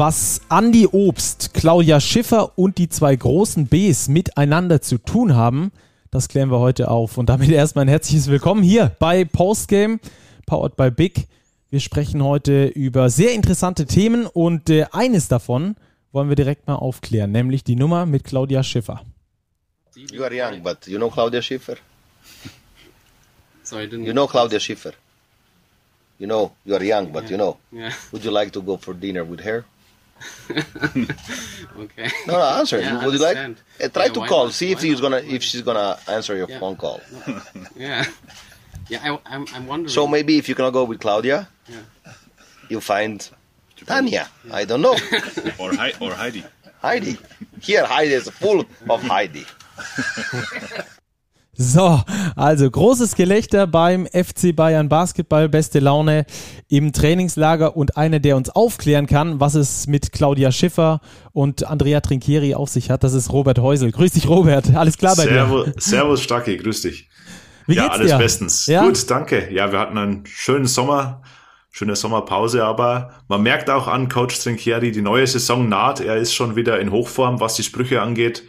Was Andi Obst, Claudia Schiffer und die zwei großen Bs miteinander zu tun haben, das klären wir heute auf. Und damit erstmal ein herzliches Willkommen hier bei Postgame, powered by Big. Wir sprechen heute über sehr interessante Themen und äh, eines davon wollen wir direkt mal aufklären, nämlich die Nummer mit Claudia Schiffer. You are young, but you know Claudia Schiffer? Sorry, I didn't. You know Claudia Schiffer? You know, you are young, but Yeah. you know. Yeah. Would you like to go for dinner with her? okay. No, no, answer. Yeah, I Would you like? Uh, try Yeah, to call. not? See if Why she's not? gonna if she's gonna answer your Yeah. phone call. Yeah. Yeah, I, I'm, I'm wondering. So maybe if you cannot go with Claudia, Yeah. you find Tanya. I don't know. Or, Hei- or Heidi. Heidi. Here, Heidi is full of Heidi. So, also großes Gelächter beim FC Bayern Basketball, beste Laune im Trainingslager und einer, der uns aufklären kann, was es mit Claudia Schiffer und Andrea Trinchieri auf sich hat, das ist Robert Häusel. Grüß dich, Robert. Alles klar bei dir? Servus, Servus Stacki, grüß dich. Wie ja, geht's alles dir? bestens. Ja? Gut, danke. Ja, wir hatten einen schönen Sommer, schöne Sommerpause, aber man merkt auch an Coach Trinchieri, die neue Saison naht. Er ist schon wieder in Hochform, was die Sprüche angeht.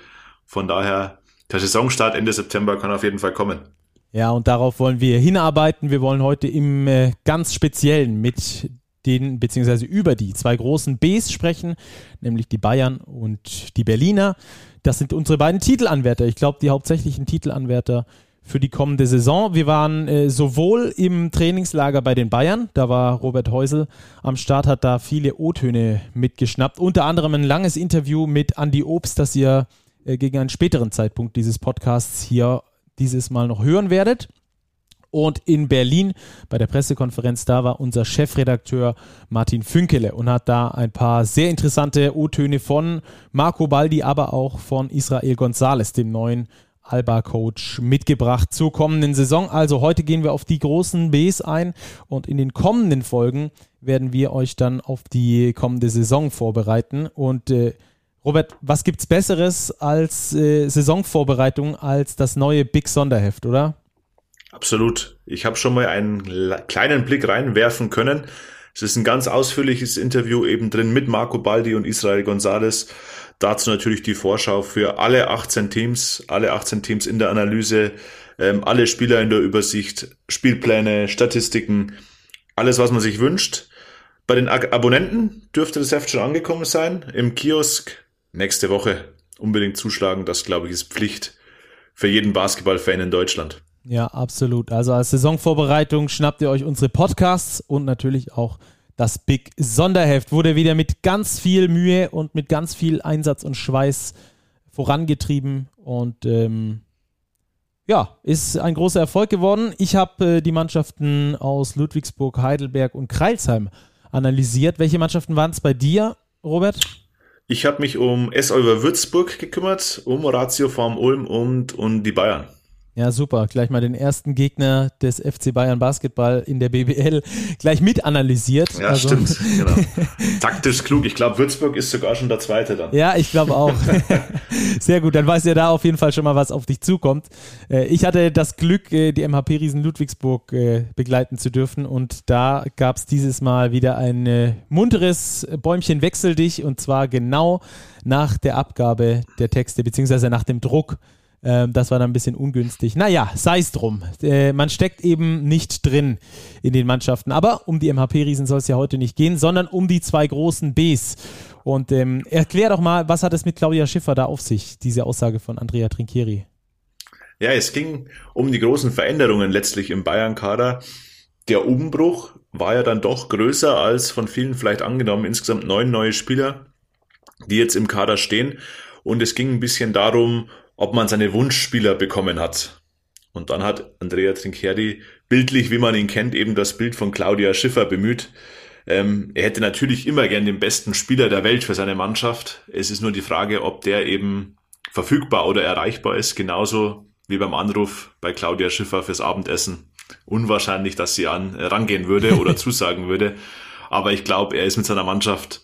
Von daher, der Saisonstart Ende September kann auf jeden Fall kommen. Ja, und darauf wollen wir hinarbeiten. Wir wollen heute im äh, ganz Speziellen mit den, beziehungsweise über die zwei großen Bs sprechen, nämlich die Bayern und die Berliner. Das sind unsere beiden Titelanwärter. Ich glaube, die hauptsächlichen Titelanwärter für die kommende Saison. Wir waren äh, sowohl im Trainingslager bei den Bayern, da war Robert Häusel am Start, hat da viele O-Töne mitgeschnappt. Unter anderem ein langes Interview mit Andy Obst, das ihr äh, gegen einen späteren Zeitpunkt dieses Podcasts hier dieses Mal noch hören werdet. Und in Berlin bei der Pressekonferenz, da war unser Chefredakteur Martin Fünkele und hat da ein paar sehr interessante O-Töne von Marco Baldi, aber auch von Israel Gonzalez, dem neuen Alba-Coach, mitgebracht zur kommenden Saison. Also heute gehen wir auf die großen Bs ein und in den kommenden Folgen werden wir euch dann auf die kommende Saison vorbereiten. Und äh, Robert, was gibt's Besseres als äh, Saisonvorbereitung als das neue Big Sonderheft, oder? Absolut. Ich habe schon mal einen kleinen Blick reinwerfen können. Es ist ein ganz ausführliches Interview eben drin mit Marco Baldi und Israel Gonzalez. Dazu natürlich die Vorschau für alle 18 Teams, alle 18 Teams in der Analyse, ähm, alle Spieler in der Übersicht, Spielpläne, Statistiken, alles, was man sich wünscht. Bei den Ab- Abonnenten dürfte das Heft schon angekommen sein. Im Kiosk nächste Woche unbedingt zuschlagen. Das, glaube ich, ist Pflicht für jeden Basketballfan in Deutschland. Ja, absolut. Also als Saisonvorbereitung schnappt ihr euch unsere Podcasts und natürlich auch das Big Sonderheft. Wurde wieder mit ganz viel Mühe und mit ganz viel Einsatz und Schweiß vorangetrieben und ähm, ja, ist ein großer Erfolg geworden. Ich habe äh, die Mannschaften aus Ludwigsburg, Heidelberg und Kreilsheim analysiert. Welche Mannschaften waren es bei dir, Robert? Ich habe mich um S. Olver Würzburg gekümmert, um Ratio Form Ulm und, und die Bayern. Ja, super. Gleich mal den ersten Gegner des FC Bayern Basketball in der BBL gleich mit analysiert. Ja, Also- stimmt. Genau. Taktisch klug. Ich glaube, Würzburg ist sogar schon der Zweite dann. Ja, ich glaube auch. Sehr gut, dann weiß ihr da auf jeden Fall schon mal, was auf dich zukommt. Äh, Ich hatte das Glück, äh, die MHP Riesen Ludwigsburg äh, begleiten zu dürfen und da gab es dieses Mal wieder ein munteres Bäumchen Wechsel dich und zwar genau nach der Abgabe der Texte beziehungsweise nach dem Druck. Ähm, Das war dann ein bisschen ungünstig. Naja, sei es drum. Äh, Man steckt eben nicht drin in den Mannschaften. Aber um die MHP-Riesen soll es ja heute nicht gehen, sondern um die zwei großen Bs. Und ähm, erklär doch mal, was hat es mit Claudia Schiffer da auf sich, diese Aussage von Andrea Trinchieri? Ja, es ging um die großen Veränderungen letztlich im Bayern-Kader. Der Umbruch war ja dann doch größer als von vielen vielleicht angenommen. Insgesamt neun neue Spieler, die jetzt im Kader stehen. Und es ging ein bisschen darum, ob man seine Wunschspieler bekommen hat. Und dann hat Andrea Trinchieri bildlich, wie man ihn kennt, eben das Bild von Claudia Schiffer bemüht. Ähm, er hätte natürlich immer gern den besten Spieler der Welt für seine Mannschaft. Es ist nur die Frage, ob der eben verfügbar oder erreichbar ist, genauso wie beim Anruf bei Claudia Schiffer fürs Abendessen. Unwahrscheinlich, dass sie an äh, rangehen würde oder zusagen würde. Aber ich glaube, er ist mit seiner Mannschaft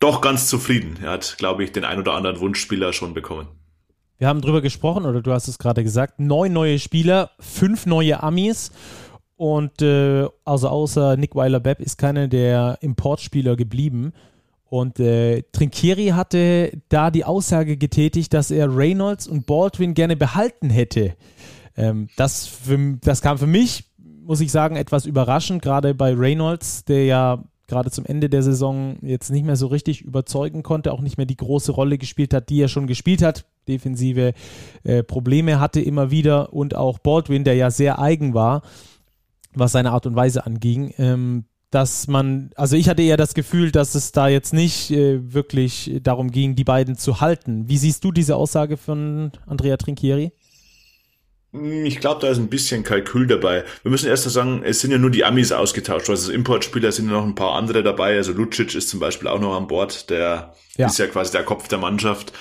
doch ganz zufrieden. Er hat, glaube ich, den ein oder anderen Wunschspieler schon bekommen. Wir haben drüber gesprochen, oder du hast es gerade gesagt, neun neue Spieler, fünf neue Amis. Und äh, also außer Nick Weiler-Bepp ist keiner der Importspieler geblieben. Und äh, Trinkieri hatte da die Aussage getätigt, dass er Reynolds und Baldwin gerne behalten hätte. Ähm, das, für, das kam für mich, muss ich sagen, etwas überraschend, gerade bei Reynolds, der ja gerade zum Ende der Saison jetzt nicht mehr so richtig überzeugen konnte, auch nicht mehr die große Rolle gespielt hat, die er schon gespielt hat. Defensive äh, Probleme hatte immer wieder und auch Baldwin, der ja sehr eigen war, was seine Art und Weise anging. Ähm, dass man, also ich hatte eher das Gefühl, dass es da jetzt nicht äh, wirklich darum ging, die beiden zu halten. Wie siehst du diese Aussage von Andrea Trinchieri? Hm, ich glaube, da ist ein bisschen Kalkül dabei. Wir müssen erst mal sagen, es sind ja nur die Amis ausgetauscht. Also Importspieler sind ja noch ein paar andere dabei. Also Lucic ist zum Beispiel auch noch an Bord. Der ja. ist ja quasi der Kopf der Mannschaft.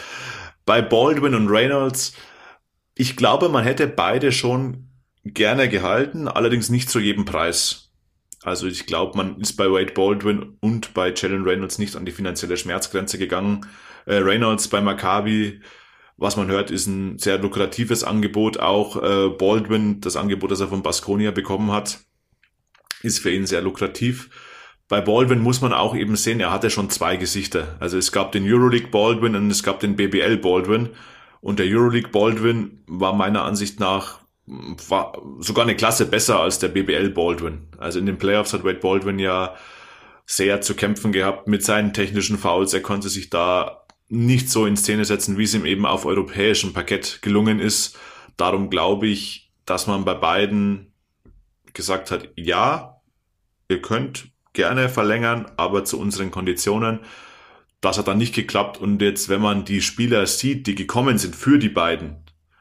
Bei Baldwin und Reynolds, ich glaube, man hätte beide schon gerne gehalten, allerdings nicht zu jedem Preis. Also ich glaube, man ist bei Wade Baldwin und bei Jalen Reynolds nicht an die finanzielle Schmerzgrenze gegangen. Äh, Reynolds bei Maccabi, was man hört, ist ein sehr lukratives Angebot. Auch äh, Baldwin, das Angebot, das er von Baskonia bekommen hat, ist für ihn sehr lukrativ. Bei Baldwin muss man auch eben sehen, er hatte schon zwei Gesichter. Also es gab den Euroleague Baldwin und es gab den BBL Baldwin. Und der Euroleague Baldwin war meiner Ansicht nach war sogar eine Klasse besser als der BBL Baldwin. Also in den Playoffs hat Wade Baldwin ja sehr zu kämpfen gehabt mit seinen technischen Fouls. Er konnte sich da nicht so in Szene setzen, wie es ihm eben auf europäischem Parkett gelungen ist. Darum glaube ich, dass man bei beiden gesagt hat, ja, ihr könnt gerne verlängern, aber zu unseren Konditionen. Das hat dann nicht geklappt und jetzt, wenn man die Spieler sieht, die gekommen sind für die beiden,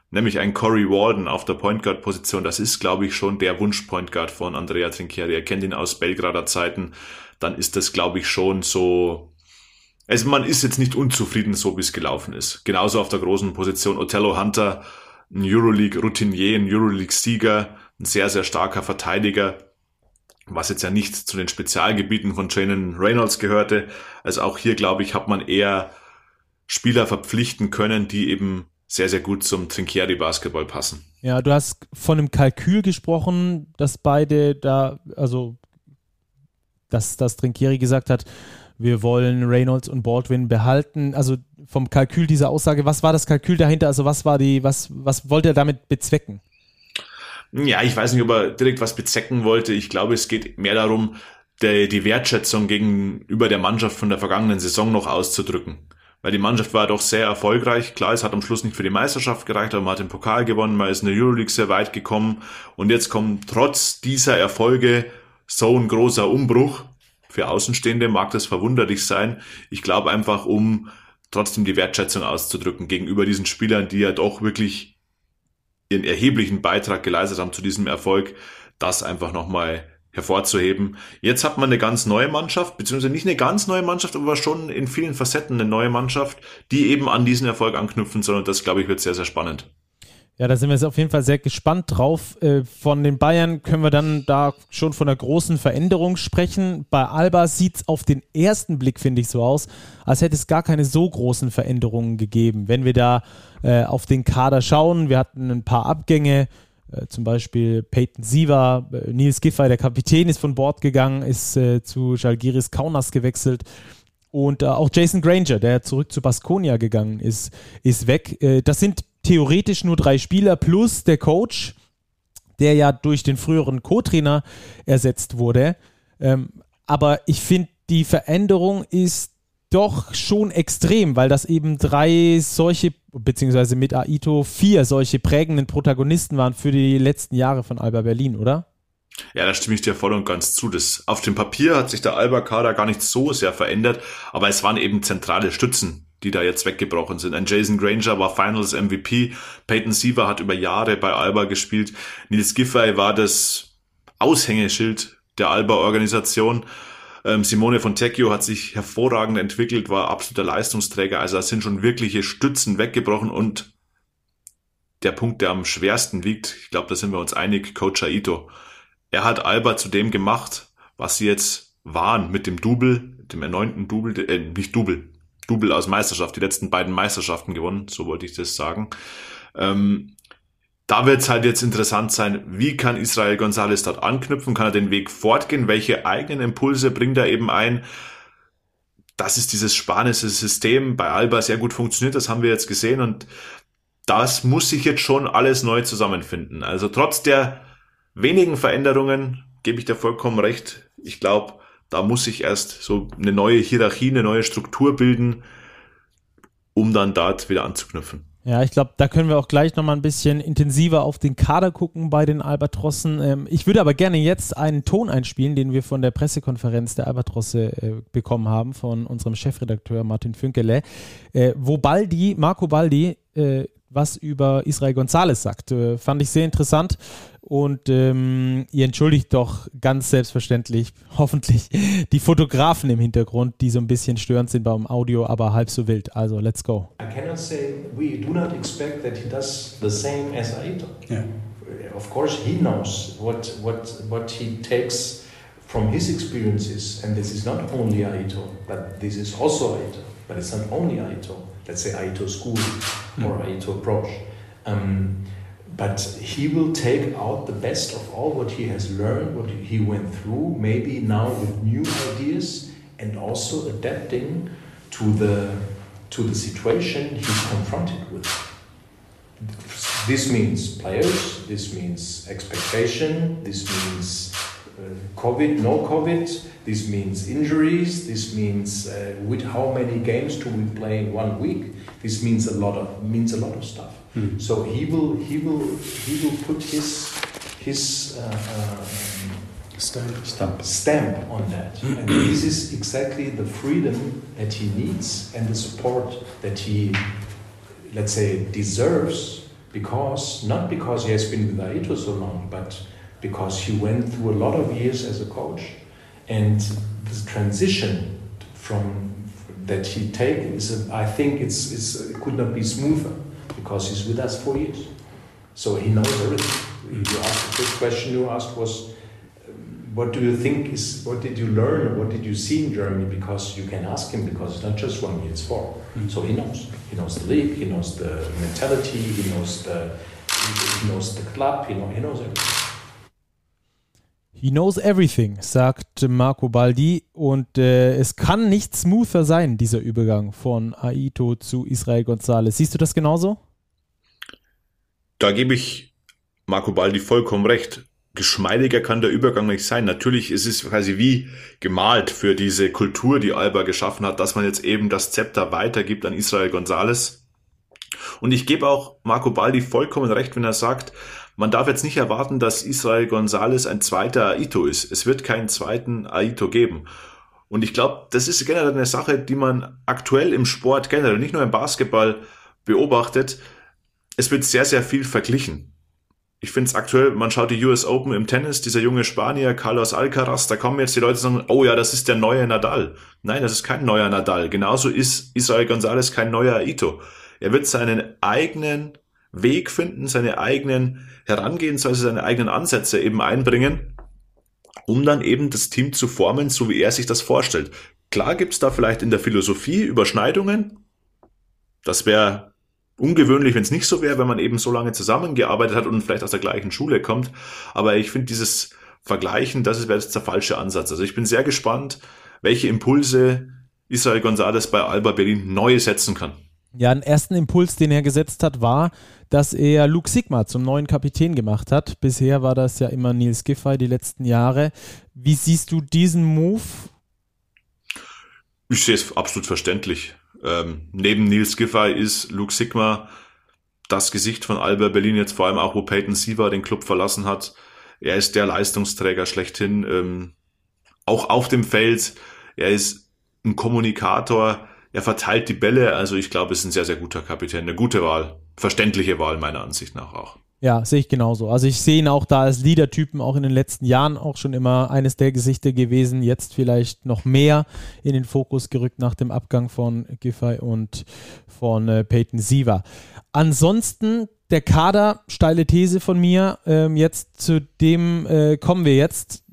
nämlich ein Corey Walden auf der Point Guard Position. Das ist, glaube ich, schon der Wunsch Point Guard von Andrea Trinchieri. Er kennt ihn aus Belgrader Zeiten. Dann ist das, glaube ich, schon so. Also man ist jetzt nicht unzufrieden, so wie es gelaufen ist. Genauso auf der großen Position Othello Hunter, ein Euroleague Routinier, ein Euroleague Sieger, ein sehr, sehr starker Verteidiger, was jetzt ja nicht zu den Spezialgebieten von Janen Reynolds gehörte. Also auch hier, glaube ich, hat man eher Spieler verpflichten können, die eben sehr, sehr gut zum Trinkieri-Basketball passen. Ja, du hast von einem Kalkül gesprochen, dass beide da, also dass, dass Trinkieri gesagt hat, wir wollen Reynolds und Baldwin behalten. Also vom Kalkül dieser Aussage, was war das Kalkül dahinter? Also was war die, was, was wollte er damit bezwecken? Ja, ich weiß nicht, ob er direkt was bezwecken wollte. Ich glaube, es geht mehr darum, die, Wertschätzung gegenüber der Mannschaft von der vergangenen Saison noch auszudrücken weil die Mannschaft war doch sehr erfolgreich. Klar, es hat am Schluss nicht für die Meisterschaft gereicht, aber man hat den Pokal gewonnen, man ist in der Euroleague sehr weit gekommen und jetzt kommt trotz dieser Erfolge so ein großer Umbruch. Für Außenstehende mag das verwunderlich sein. Ich glaube einfach, um trotzdem die Wertschätzung auszudrücken gegenüber diesen Spielern, die ja doch wirklich ihren erheblichen Beitrag geleistet haben zu diesem Erfolg, das einfach nochmal hervorzuheben. Jetzt hat man eine ganz neue Mannschaft, beziehungsweise nicht eine ganz neue Mannschaft, aber schon in vielen Facetten eine neue Mannschaft, die eben an diesen Erfolg anknüpfen soll. Und das, glaube ich, wird sehr, sehr spannend. Ja, da sind wir jetzt auf jeden Fall sehr gespannt drauf. Äh, von den Bayern können wir dann da schon von einer großen Veränderung sprechen. Bei Alba sieht es auf den ersten Blick, finde ich, so aus, als hätte es gar keine so großen Veränderungen gegeben. Wenn wir da äh, auf den Kader schauen, wir hatten ein paar Abgänge, äh, zum Beispiel Peyton Siva, äh, Nils Giffey, der Kapitän, ist von Bord gegangen, ist äh, zu Jalgiris Kaunas gewechselt. Und äh, auch Jason Granger, der zurück zu Baskonia gegangen ist, ist weg. Das sind theoretisch nur drei Spieler plus der Coach, der ja durch den früheren Co-Trainer ersetzt wurde. Ähm, aber ich finde, die Veränderung ist doch schon extrem, weil das eben drei solche, beziehungsweise mit Aito vier solche prägenden Protagonisten waren für die letzten Jahre von Alba Berlin, oder? Ja, da stimme ich dir voll und ganz zu. Das, auf dem Papier hat sich der Alba-Kader gar nicht so sehr verändert, aber es waren eben zentrale Stützen, die da jetzt weggebrochen sind. Ein Jason Granger war Finals MVP, Peyton Siever hat über Jahre bei Alba gespielt, Nils Giffey war das Aushängeschild der Alba-Organisation ähm, Simone Fontecchio hat sich hervorragend entwickelt, war absoluter Leistungsträger. Also es sind schon wirkliche Stützen weggebrochen und der Punkt, der am schwersten wiegt, ich glaube, da sind wir uns einig, Coach Aito. Er hat Alba zu dem gemacht, was sie jetzt waren mit dem Double, dem erneuten Double, äh, nicht Double, Double aus Meisterschaft, die letzten beiden Meisterschaften gewonnen, so wollte ich das sagen. Ähm, da wird es halt jetzt interessant sein, wie kann Israel Gonzalez dort anknüpfen? Kann er den Weg fortgehen? Welche eigenen Impulse bringt er eben ein? das ist dieses spanische System bei Alba sehr gut funktioniert, das haben wir jetzt gesehen und das muss sich jetzt schon alles neu zusammenfinden. Also trotz der wenigen Veränderungen gebe ich dir vollkommen recht. Ich glaube, da muss sich erst so eine neue Hierarchie, eine neue Struktur bilden, um dann dort wieder anzuknüpfen. Ja, ich glaube, da können wir auch gleich nochmal ein bisschen intensiver auf den Kader gucken bei den Albatrossen. Ähm, ich würde aber gerne jetzt einen Ton einspielen, den wir von der Pressekonferenz der Albatrosse äh, bekommen haben, von unserem Chefredakteur Martin Fünkele, äh, wo Baldi, Marco Baldi, äh, was über Israel González sagt. Äh, fand ich sehr interessant. Und ähm, ihr entschuldigt doch ganz selbstverständlich, hoffentlich, die Fotografen im Hintergrund, die so ein bisschen störend sind beim Audio, aber halb so wild. Also, let's go. I cannot say we do not expect that he does the same as Aito. Yeah. Of course, he knows what what what he takes from his experiences, and this is not only Aito, but this is also Aito. But it's not only Aito. Let's say Aito school or hmm. Aito approach. Um, but he will take out the best of all what he has learned, what he went through, maybe now with new ideas and also adapting to the to the situation he's confronted with. This means players, this means expectation, this means COVID, no COVID, this means injuries, this means uh, with how many games do we play in one week. This means a lot of means a lot of stuff. Mm. So he will he will he will put his his uh, uh, stamp. stamp stamp on that, hmm. and this is exactly the freedom that he needs and the support that he, let's say, deserves because not because he has been with Aito so long, but because he went through a lot of years as a coach, and the transition from that he take is a, I think it's, it's it could not be smoother because he's with us for years. So he knows everything. You asked, the first question you asked was, what do you think is, what did you learn or what did you see in Germany? Because you can ask him because it's not just one year, it's 4 mm-hmm. So he knows. He knows the league, he knows the mentality, he knows the, he knows the club, he, know, he knows everything. He knows everything, sagt Marco Baldi. Und äh, es kann nicht smoother sein, dieser Übergang von Aito zu Israel González. Siehst du das genauso? Da gebe ich Marco Baldi vollkommen recht. Geschmeidiger kann der Übergang nicht sein. Natürlich ist es quasi wie gemalt für diese Kultur, die Alba geschaffen hat, dass man jetzt eben das Zepter weitergibt an Israel González. Und ich gebe auch Marco Baldi vollkommen recht, wenn er sagt, man darf jetzt nicht erwarten, dass Israel González ein zweiter Aito ist. Es wird keinen zweiten Aito geben. Und ich glaube, das ist generell eine Sache, die man aktuell im Sport generell, nicht nur im Basketball beobachtet. Es wird sehr, sehr viel verglichen. Ich finde es aktuell, man schaut die US Open im Tennis, dieser junge Spanier, Carlos Alcaraz, da kommen jetzt die Leute und sagen, oh ja, das ist der neue Nadal. Nein, das ist kein neuer Nadal. Genauso ist Israel González kein neuer Aito. Er wird seinen eigenen Weg finden, seine eigenen Herangehensweise, seine eigenen Ansätze eben einbringen, um dann eben das Team zu formen, so wie er sich das vorstellt. Klar gibt's da vielleicht in der Philosophie Überschneidungen. Das wäre ungewöhnlich, wenn es nicht so wäre, wenn man eben so lange zusammengearbeitet hat und vielleicht aus der gleichen Schule kommt. Aber ich finde dieses Vergleichen, das wäre jetzt der falsche Ansatz. Also ich bin sehr gespannt, welche Impulse Israel González bei Alba Berlin neu setzen kann. Ja, einen ersten Impuls, den er gesetzt hat, war, dass er Luke Sigma zum neuen Kapitän gemacht hat. Bisher war das ja immer Nils Giffey die letzten Jahre. Wie siehst du diesen Move? Ich sehe es absolut verständlich. Ähm, neben Nils Giffey ist Luke Sigma das Gesicht von Alba Berlin jetzt vor allem auch, wo Peyton Siva den Club verlassen hat. Er ist der Leistungsträger schlechthin, ähm, auch auf dem Feld. Er ist ein Kommunikator er verteilt die Bälle. Also ich glaube, ist ein sehr, sehr guter Kapitän. Eine gute Wahl. Verständliche Wahl meiner Ansicht nach auch. Ja, sehe ich genauso. Also ich sehe ihn auch da als Leader-Typen auch in den letzten Jahren auch schon immer eines der Gesichter gewesen. Jetzt vielleicht noch mehr in den Fokus gerückt nach dem Abgang von Giffey und von äh, Peyton Siever. Ansonsten der Kader, steile These von mir. Ähm, jetzt zu dem äh, kommen wir jetzt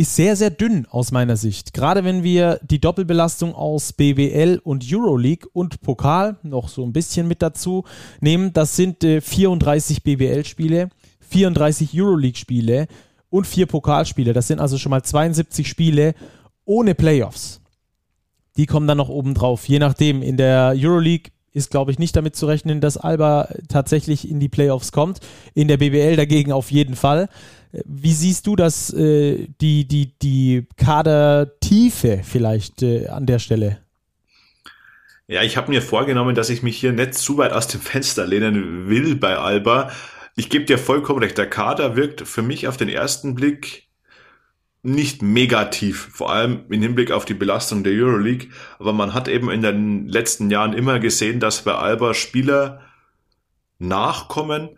ist sehr, sehr dünn aus meiner Sicht. Gerade wenn wir die Doppelbelastung aus BWL und Euroleague und Pokal noch so ein bisschen mit dazu nehmen, das sind äh, 34 BWL-Spiele, 34 Euroleague-Spiele und vier Pokalspiele. Das sind also schon mal 72 Spiele ohne Playoffs. die kommen dann noch oben drauf. Je nachdem, in der Euroleague ist, glaube ich, nicht damit zu rechnen, dass Alba tatsächlich in die Playoffs kommt. In der BBL dagegen auf jeden Fall. Wie siehst du das, äh, die, die, die Kadertiefe vielleicht äh, an der Stelle? Ja, ich habe mir vorgenommen, dass ich mich hier nicht zu weit aus dem Fenster lehnen will bei Alba. Ich gebe dir vollkommen recht, der Kader wirkt für mich auf den ersten Blick nicht negativ, vor allem im Hinblick auf die Belastung der Euroleague. Aber man hat eben in den letzten Jahren immer gesehen, dass bei Alba Spieler nachkommen,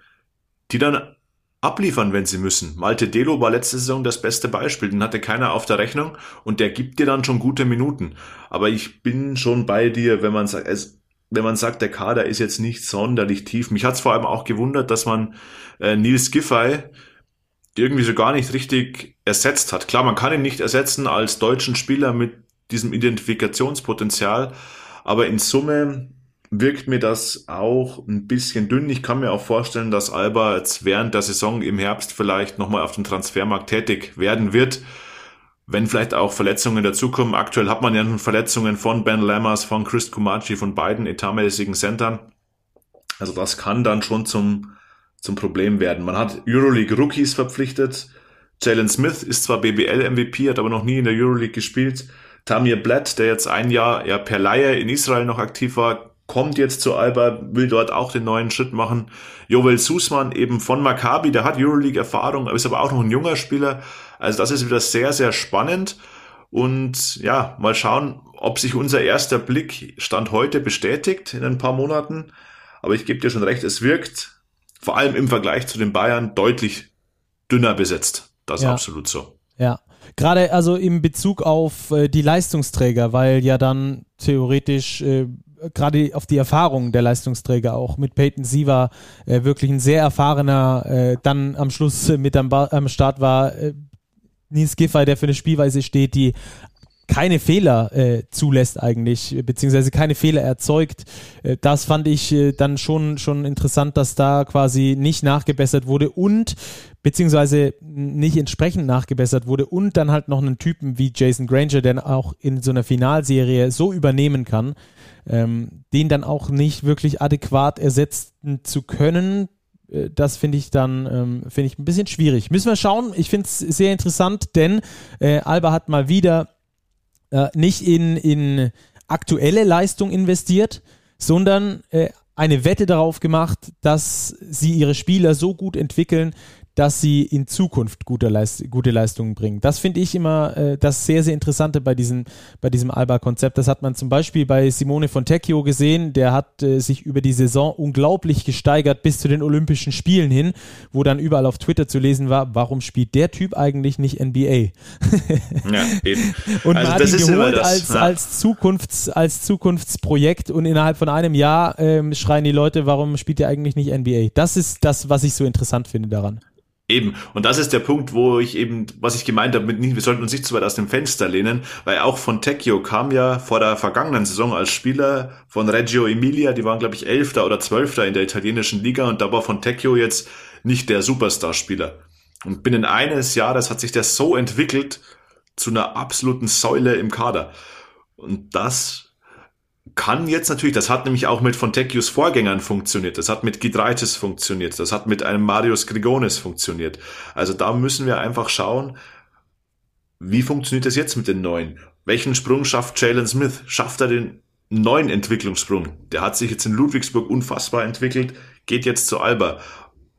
die dann abliefern, wenn sie müssen. Malte Delo war letzte Saison das beste Beispiel. Den hatte keiner auf der Rechnung und der gibt dir dann schon gute Minuten. Aber ich bin schon bei dir, wenn man sagt, es, wenn man sagt, der Kader ist jetzt nicht sonderlich tief. Mich hat es vor allem auch gewundert, dass man äh, Nils Giffey irgendwie so gar nicht richtig ersetzt hat. Klar, man kann ihn nicht ersetzen als deutschen Spieler mit diesem Identifikationspotenzial, aber in Summe wirkt mir das auch ein bisschen dünn. Ich kann mir auch vorstellen, dass Alba jetzt während der Saison im Herbst vielleicht nochmal auf dem Transfermarkt tätig werden wird, wenn vielleicht auch Verletzungen dazukommen. Aktuell hat man ja schon Verletzungen von Ben Lammers, von Chris Kumachi, von beiden etatmäßigen Centern. Also das kann dann schon zum, zum Problem werden. Man hat Euroleague Rookies verpflichtet. Jalen Smith ist zwar BBL MVP, hat aber noch nie in der Euroleague gespielt. Tamir Blatt, der jetzt ein Jahr ja per Laie in Israel noch aktiv war, kommt jetzt zu Alba, will dort auch den neuen Schritt machen. Jovel Susman eben von Maccabi, der hat Euroleague-Erfahrung, ist aber auch noch ein junger Spieler. Also das ist wieder sehr, sehr spannend. Und ja, mal schauen, ob sich unser erster Blick Stand heute bestätigt in ein paar Monaten. Aber ich gebe dir schon recht, es wirkt vor allem im Vergleich zu den Bayern deutlich dünner besetzt. Das ja. ist absolut so. Ja. Gerade also im Bezug auf äh, die Leistungsträger, weil ja dann theoretisch äh, gerade auf die Erfahrung der Leistungsträger auch mit Peyton Siva äh, wirklich ein sehr erfahrener, äh, dann am Schluss mit am, am Start war äh, Nils Giffey, der für eine Spielweise steht, die keine Fehler äh, zulässt eigentlich, beziehungsweise keine Fehler erzeugt. Äh, das fand ich äh, dann schon, schon interessant, dass da quasi nicht nachgebessert wurde und beziehungsweise nicht entsprechend nachgebessert wurde und dann halt noch einen Typen wie Jason Granger, der auch in so einer Finalserie so übernehmen kann, ähm, den dann auch nicht wirklich adäquat ersetzen zu können, äh, das finde ich dann ähm, finde ich ein bisschen schwierig. Müssen wir schauen. Ich finde es sehr interessant, denn äh, Alba hat mal wieder äh, nicht in, in aktuelle Leistung investiert, sondern äh, eine Wette darauf gemacht, dass sie ihre Spieler so gut entwickeln, dass sie in Zukunft gute, Leist gute Leistungen bringen. Das finde ich immer äh, das sehr, sehr Interessante bei, diesen, bei diesem Alba-Konzept. Das hat man zum Beispiel bei Simone Fontecchio gesehen. Der hat äh, sich über die Saison unglaublich gesteigert bis zu den Olympischen Spielen hin, wo dann überall auf Twitter zu lesen war, warum spielt der Typ eigentlich nicht NBA? ja, eben. Und also man hat ihn geholt das, als, ja. als, Zukunfts, als Zukunftsprojekt und innerhalb von einem Jahr ähm, schreien die Leute, warum spielt der eigentlich nicht NBA? Das ist das, was ich so interessant finde daran. Eben. Und das ist der Punkt, wo ich eben, was ich gemeint habe, mit wir sollten uns nicht zu weit aus dem Fenster lehnen, weil auch von Tecchio kam ja vor der vergangenen Saison als Spieler von Reggio Emilia, die waren, glaube ich, Elfter oder Zwölfter in der italienischen Liga und da war von Tecchio jetzt nicht der Superstar-Spieler. Und binnen eines Jahres hat sich der so entwickelt zu einer absoluten Säule im Kader. Und das kann jetzt natürlich, das hat nämlich auch mit Fontecchios Vorgängern funktioniert, das hat mit Gidreitis funktioniert, das hat mit einem Marius Grigonis funktioniert. Also da müssen wir einfach schauen, wie funktioniert das jetzt mit den neuen? Welchen Sprung schafft Jalen Smith? Schafft er den neuen Entwicklungssprung? Der hat sich jetzt in Ludwigsburg unfassbar entwickelt, geht jetzt zu Alba.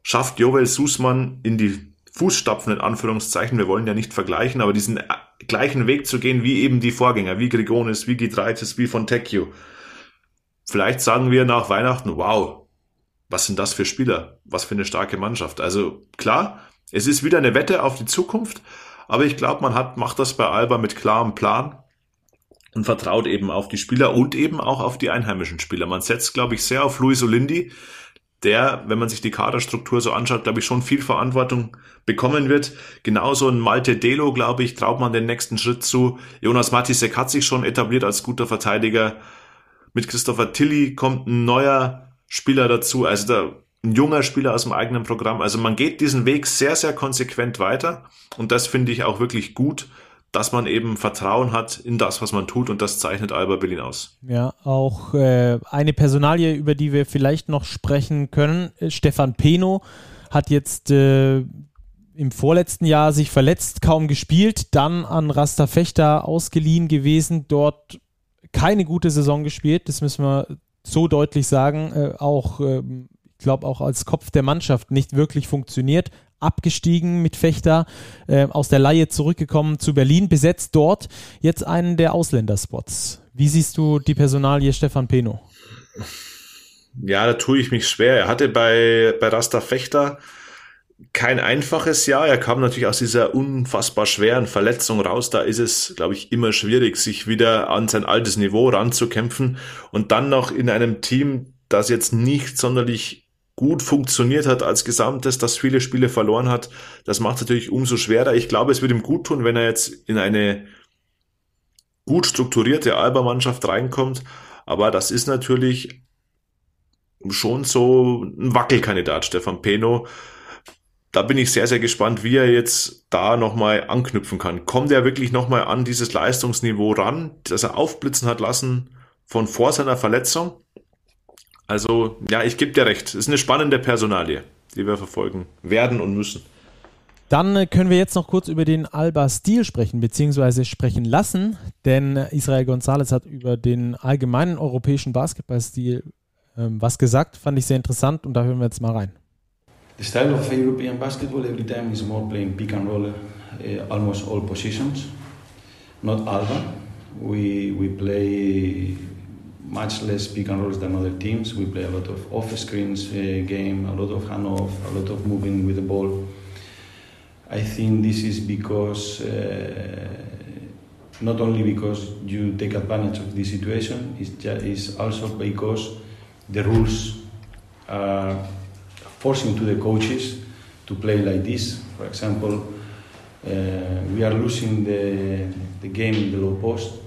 Schafft Joel Sußmann in die Fußstapfen in Anführungszeichen, wir wollen ja nicht vergleichen, aber diesen gleichen Weg zu gehen wie eben die Vorgänger, wie Grigonis, wie Gidreitis, wie Fontecchio. Vielleicht sagen wir nach Weihnachten, wow, was sind das für Spieler? Was für eine starke Mannschaft. Also klar, es ist wieder eine Wette auf die Zukunft, aber ich glaube, man hat, macht das bei Alba mit klarem Plan und vertraut eben auf die Spieler und eben auch auf die einheimischen Spieler. Man setzt, glaube ich, sehr auf Luis Olindi, der, wenn man sich die Kaderstruktur so anschaut, glaube ich, schon viel Verantwortung bekommen wird. Genauso ein Malte Delo, glaube ich, traut man den nächsten Schritt zu. Jonas Matisek hat sich schon etabliert als guter Verteidiger. Mit Christopher Tilly kommt ein neuer Spieler dazu, also der, ein junger Spieler aus dem eigenen Programm. Also man geht diesen Weg sehr, sehr konsequent weiter und das finde ich auch wirklich gut, dass man eben Vertrauen hat in das, was man tut und das zeichnet Alba Berlin aus. Ja, auch äh, eine Personalie, über die wir vielleicht noch sprechen können. Äh, Stefan Peno hat jetzt äh, im vorletzten Jahr sich verletzt, kaum gespielt, dann an Rasta Fechter ausgeliehen gewesen, dort keine gute Saison gespielt, das müssen wir so deutlich sagen, äh, auch ähm, ich glaube auch als Kopf der Mannschaft nicht wirklich funktioniert, abgestiegen mit Fechter, äh, aus der Laie zurückgekommen zu Berlin, besetzt dort jetzt einen der Ausländerspots. Wie siehst du die Personalie Stefan Peno? Ja, da tue ich mich schwer. Er hatte bei, bei Rasta Fechter kein einfaches Jahr. Er kam natürlich aus dieser unfassbar schweren Verletzung raus. Da ist es, glaube ich, immer schwierig, sich wieder an sein altes Niveau ranzukämpfen und dann noch in einem Team, das jetzt nicht sonderlich gut funktioniert hat als Gesamtes, das viele Spiele verloren hat, das macht es natürlich umso schwerer. Ich glaube, es würde ihm gut tun, wenn er jetzt in eine gut strukturierte Alba-Mannschaft reinkommt. Aber das ist natürlich schon so ein Wackelkandidat, Stefan Peno. Da bin ich sehr, sehr gespannt, wie er jetzt da nochmal anknüpfen kann. Kommt er wirklich nochmal an dieses Leistungsniveau ran, das er aufblitzen hat lassen von vor seiner Verletzung? Also, ja, ich gebe dir recht. Es ist eine spannende Personalie, die wir verfolgen werden und müssen. Dann äh, können wir jetzt noch kurz über den Alba-Stil sprechen, beziehungsweise sprechen lassen, denn Israel González hat über den allgemeinen europäischen Basketballstil ähm, was gesagt, fand ich sehr interessant und da hören wir jetzt mal rein. The style of European basketball every time is more playing pick and roll, uh, almost all positions. Not Alba. We, we play much less pick and rolls than other teams. We play a lot of off screens uh, game, a lot of handoff, a lot of moving with the ball. I think this is because uh, not only because you take advantage of the situation, it's, just, it's also because the rules are forcing to the coaches to play like this. For example, uh, we are losing the, the game in the low post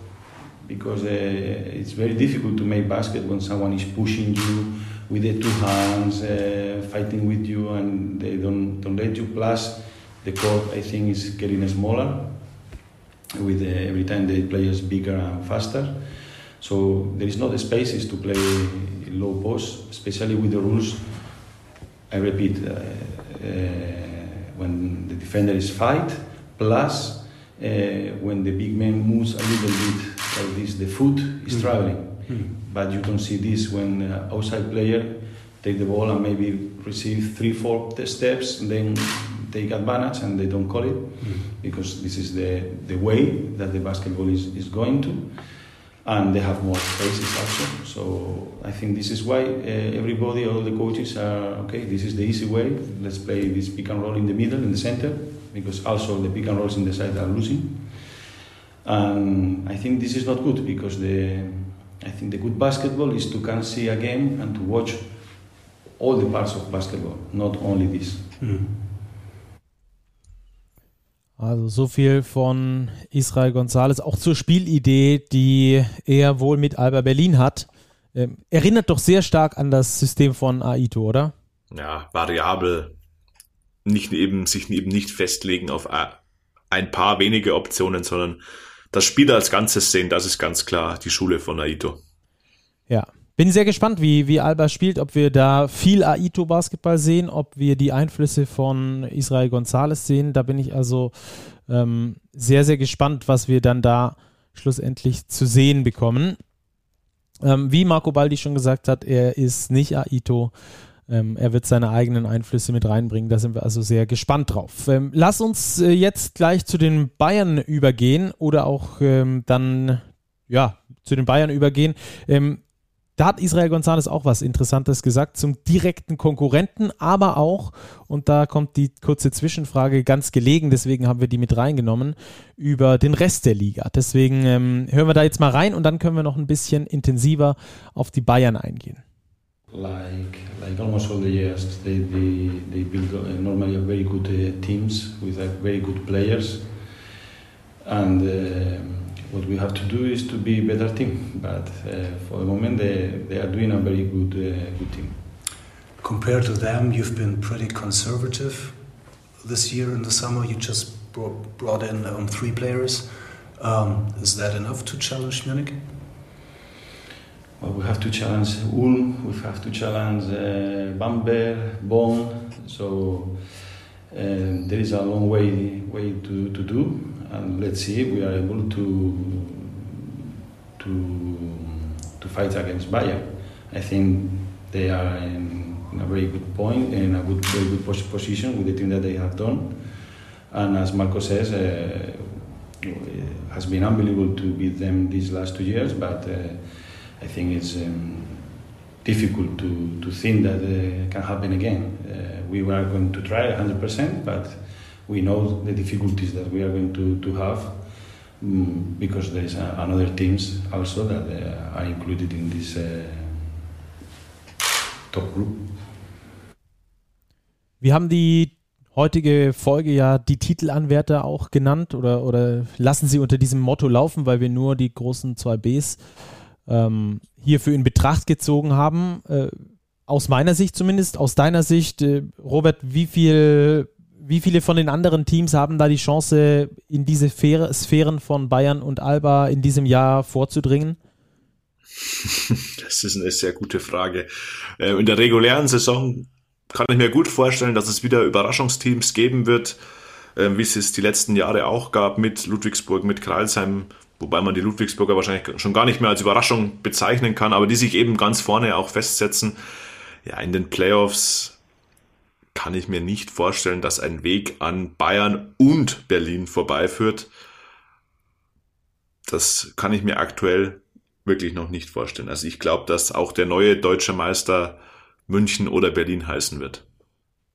because uh, it's very difficult to make basket when someone is pushing you with the two hands, uh, fighting with you, and they don't, don't let you. Plus, the court I think is getting smaller with uh, every time the players bigger and faster. So there is not spaces to play low post, especially with the rules. I repeat, when the defender is fight, plus when the big man moves a little bit like this, the foot is mm-hmm. traveling. Mm-hmm. But you don't see this when uh, outside player take the ball and maybe receive three, four steps, and then take advantage and they don't call it mm-hmm. because this is the, the way that the basketball is, is going to. And they have more spaces also. So I think this is why uh, everybody, all the coaches are okay. This is the easy way. Let's play this pick and roll in the middle, in the center, because also the pick and rolls in the side are losing. And I think this is not good because the I think the good basketball is to can see a game and to watch all the parts of basketball, not only this. Mhm. Also so viel von Israel González, auch zur Spielidee, die er wohl mit Alba Berlin hat. Ähm, erinnert doch sehr stark an das System von Aito, oder? Ja, variabel. Nicht eben, sich eben nicht festlegen auf ein paar wenige Optionen, sondern das Spiel als Ganzes sehen, das ist ganz klar die Schule von Aito. Ja, bin sehr gespannt, wie, wie Alba spielt, ob wir da viel Aito-Basketball sehen, ob wir die Einflüsse von Israel González sehen. Da bin ich also ähm, sehr, sehr gespannt, was wir dann da schlussendlich zu sehen bekommen. Ähm, wie Marco Baldi schon gesagt hat, er ist nicht Aito. Ähm, er wird seine eigenen Einflüsse mit reinbringen. Da sind wir also sehr gespannt drauf. Ähm, lass uns äh, jetzt gleich zu den Bayern übergehen oder auch ähm, dann ja zu den Bayern übergehen. Ähm, da hat Israel González auch was Interessantes gesagt zum direkten Konkurrenten, aber auch, und da kommt die kurze Zwischenfrage ganz gelegen, deswegen haben wir die mit reingenommen, über den Rest der Liga. Deswegen ähm, hören wir da jetzt mal rein und dann können wir noch ein bisschen intensiver auf die Bayern eingehen. Like like almost all the years. They they, they build uh, normally very good uh, teams with uh, very good players, and uh, what we have to do is to be a better team. But uh, for the moment, they they are doing a very good uh, good team. Compared to them, you've been pretty conservative this year in the summer. You just brought, brought in um, three players. Um, is that enough to challenge Munich? Well, we have to challenge Ulm, we have to challenge uh, Bamberg, Bonn. So uh, there is a long way way to, to do, and let's see if we are able to to to fight against Bayern. I think they are in, in a very good point, in a good very good position with the team that they have done. And as Marco says, uh, it has been unbelievable to beat them these last two years, but. Uh, I think it's um, difficult to, to think that uh, can happen again. Uh, we were going to try 100%, but we know the difficulties that we are going to, to have um, because there is another teams also that uh, are included in this uh, top group. Wir haben die heutige Folge ja die Titelanwärter auch genannt oder, oder lassen sie unter diesem Motto laufen, weil wir nur die großen zwei Bs ähm, hierfür in Betracht gezogen haben. Äh, aus meiner Sicht zumindest, aus deiner Sicht, äh, Robert, wie viel, wie viele von den anderen Teams haben da die Chance, in diese Sphären von Bayern und Alba in diesem Jahr vorzudringen? Das ist eine sehr gute Frage. Äh, in der regulären Saison kann ich mir gut vorstellen, dass es wieder Überraschungsteams geben wird, äh, wie es es die letzten Jahre auch gab mit Ludwigsburg, mit Kreilsheim, wobei man die Ludwigsburger wahrscheinlich schon gar nicht mehr als Überraschung bezeichnen kann, aber die sich eben ganz vorne auch festsetzen. Ja, in den Playoffs kann ich mir nicht vorstellen, dass ein Weg an Bayern und Berlin vorbeiführt. Das kann ich mir aktuell wirklich noch nicht vorstellen. Also ich glaube, dass auch der neue deutsche Meister München oder Berlin heißen wird.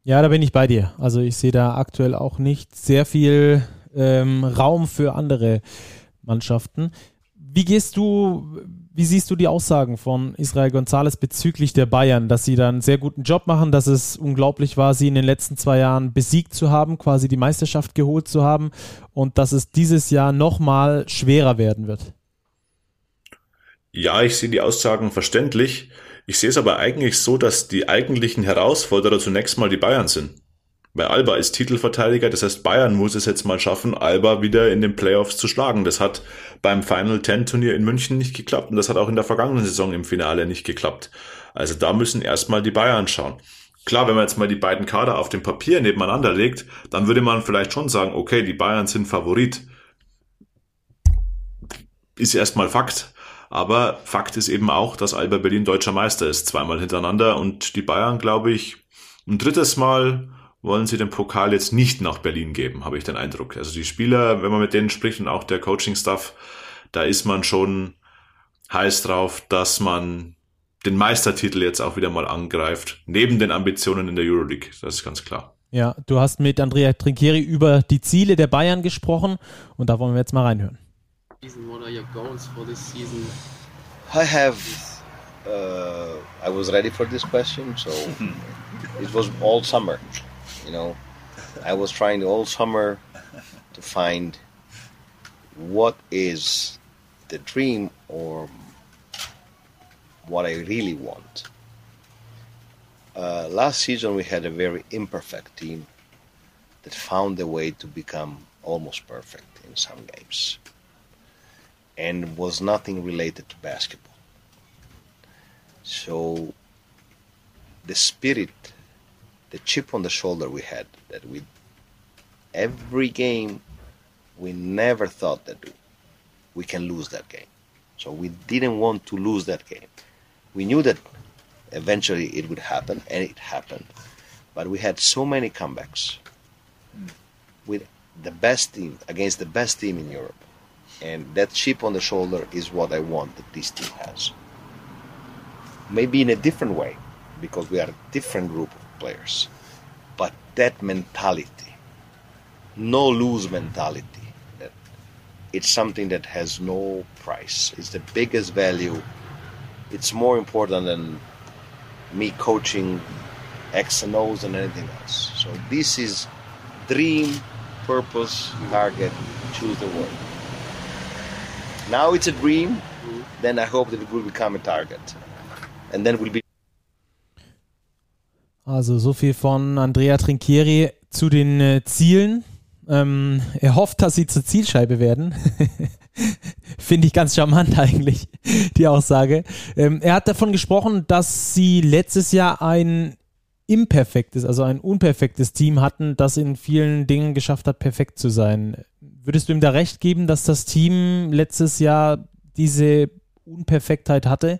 Ja, da bin ich bei dir. Also ich sehe da aktuell auch nicht sehr viel ähm, Raum für andere Mannschaften. Wie gehst du, wie siehst du die Aussagen von Israel González bezüglich der Bayern, dass sie da einen sehr guten Job machen, dass es unglaublich war, sie in den letzten zwei Jahren besiegt zu haben, quasi die Meisterschaft geholt zu haben und dass es dieses Jahr nochmal schwerer werden wird? Ja, ich sehe die Aussagen verständlich. Ich sehe es aber eigentlich so, dass die eigentlichen Herausforderer zunächst mal die Bayern sind. Weil Alba ist Titelverteidiger, das heißt Bayern muss es jetzt mal schaffen, Alba wieder in den Playoffs zu schlagen. Das hat beim Final Ten Turnier in München nicht geklappt und das hat auch in der vergangenen Saison im Finale nicht geklappt. Also da müssen erstmal die Bayern schauen. Klar, wenn man jetzt mal die beiden Kader auf dem Papier nebeneinander legt, dann würde man vielleicht schon sagen, okay, die Bayern sind Favorit. Ist erstmal Fakt. Aber Fakt ist eben auch, dass Alba Berlin deutscher Meister ist, zweimal hintereinander und die Bayern, glaube ich, ein drittes Mal wollen sie den Pokal jetzt nicht nach Berlin geben, habe ich den Eindruck. Also die Spieler, wenn man mit denen spricht und auch der Coaching-Staff, da ist man schon heiß drauf, dass man den Meistertitel jetzt auch wieder mal angreift, neben den Ambitionen in der Euroleague. Das ist ganz klar. Ja, du hast mit Andrea Trinchieri über die Ziele der Bayern gesprochen und da wollen wir jetzt mal reinhören. What are your goals for this season? I have. Uh, I was ready for this question, so it was all summer. You know, I was trying all summer to find what is the dream or what I really want. Uh, last season, we had a very imperfect team that found a way to become almost perfect in some games and was nothing related to basketball. So the spirit the chip on the shoulder we had that we every game we never thought that we can lose that game. So we didn't want to lose that game. We knew that eventually it would happen, and it happened. But we had so many comebacks with the best team against the best team in Europe. And that chip on the shoulder is what I want that this team has. Maybe in a different way, because we are a different group players. But that mentality, no lose mentality, that it's something that has no price. It's the biggest value. It's more important than me coaching X and O's and anything else. So this is dream, purpose, target, choose the word. Now it's a dream, then I hope that it will become a target. And then we'll be Also so viel von Andrea Trinchieri zu den äh, Zielen. Ähm, er hofft, dass sie zur Zielscheibe werden. Finde ich ganz charmant eigentlich, die Aussage. Ähm, er hat davon gesprochen, dass sie letztes Jahr ein imperfektes, also ein unperfektes Team hatten, das in vielen Dingen geschafft hat, perfekt zu sein. Würdest du ihm da recht geben, dass das Team letztes Jahr diese Unperfektheit hatte?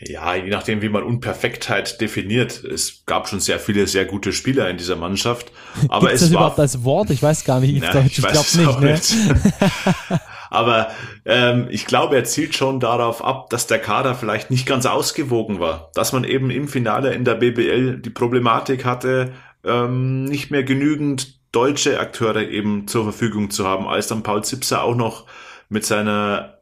Ja, je nachdem, wie man Unperfektheit definiert. Es gab schon sehr viele sehr gute Spieler in dieser Mannschaft. Aber Gibt's es das war überhaupt als Wort? Ich weiß gar nicht. Ich, Deutsch. ich ich glaube es nicht. Ne? Aber ähm, ich glaube, er zielt schon darauf ab, dass der Kader vielleicht nicht ganz ausgewogen war. Dass man eben im Finale in der BBL die Problematik hatte, ähm, nicht mehr genügend deutsche Akteure eben zur Verfügung zu haben, als dann Paul Zipser auch noch mit seiner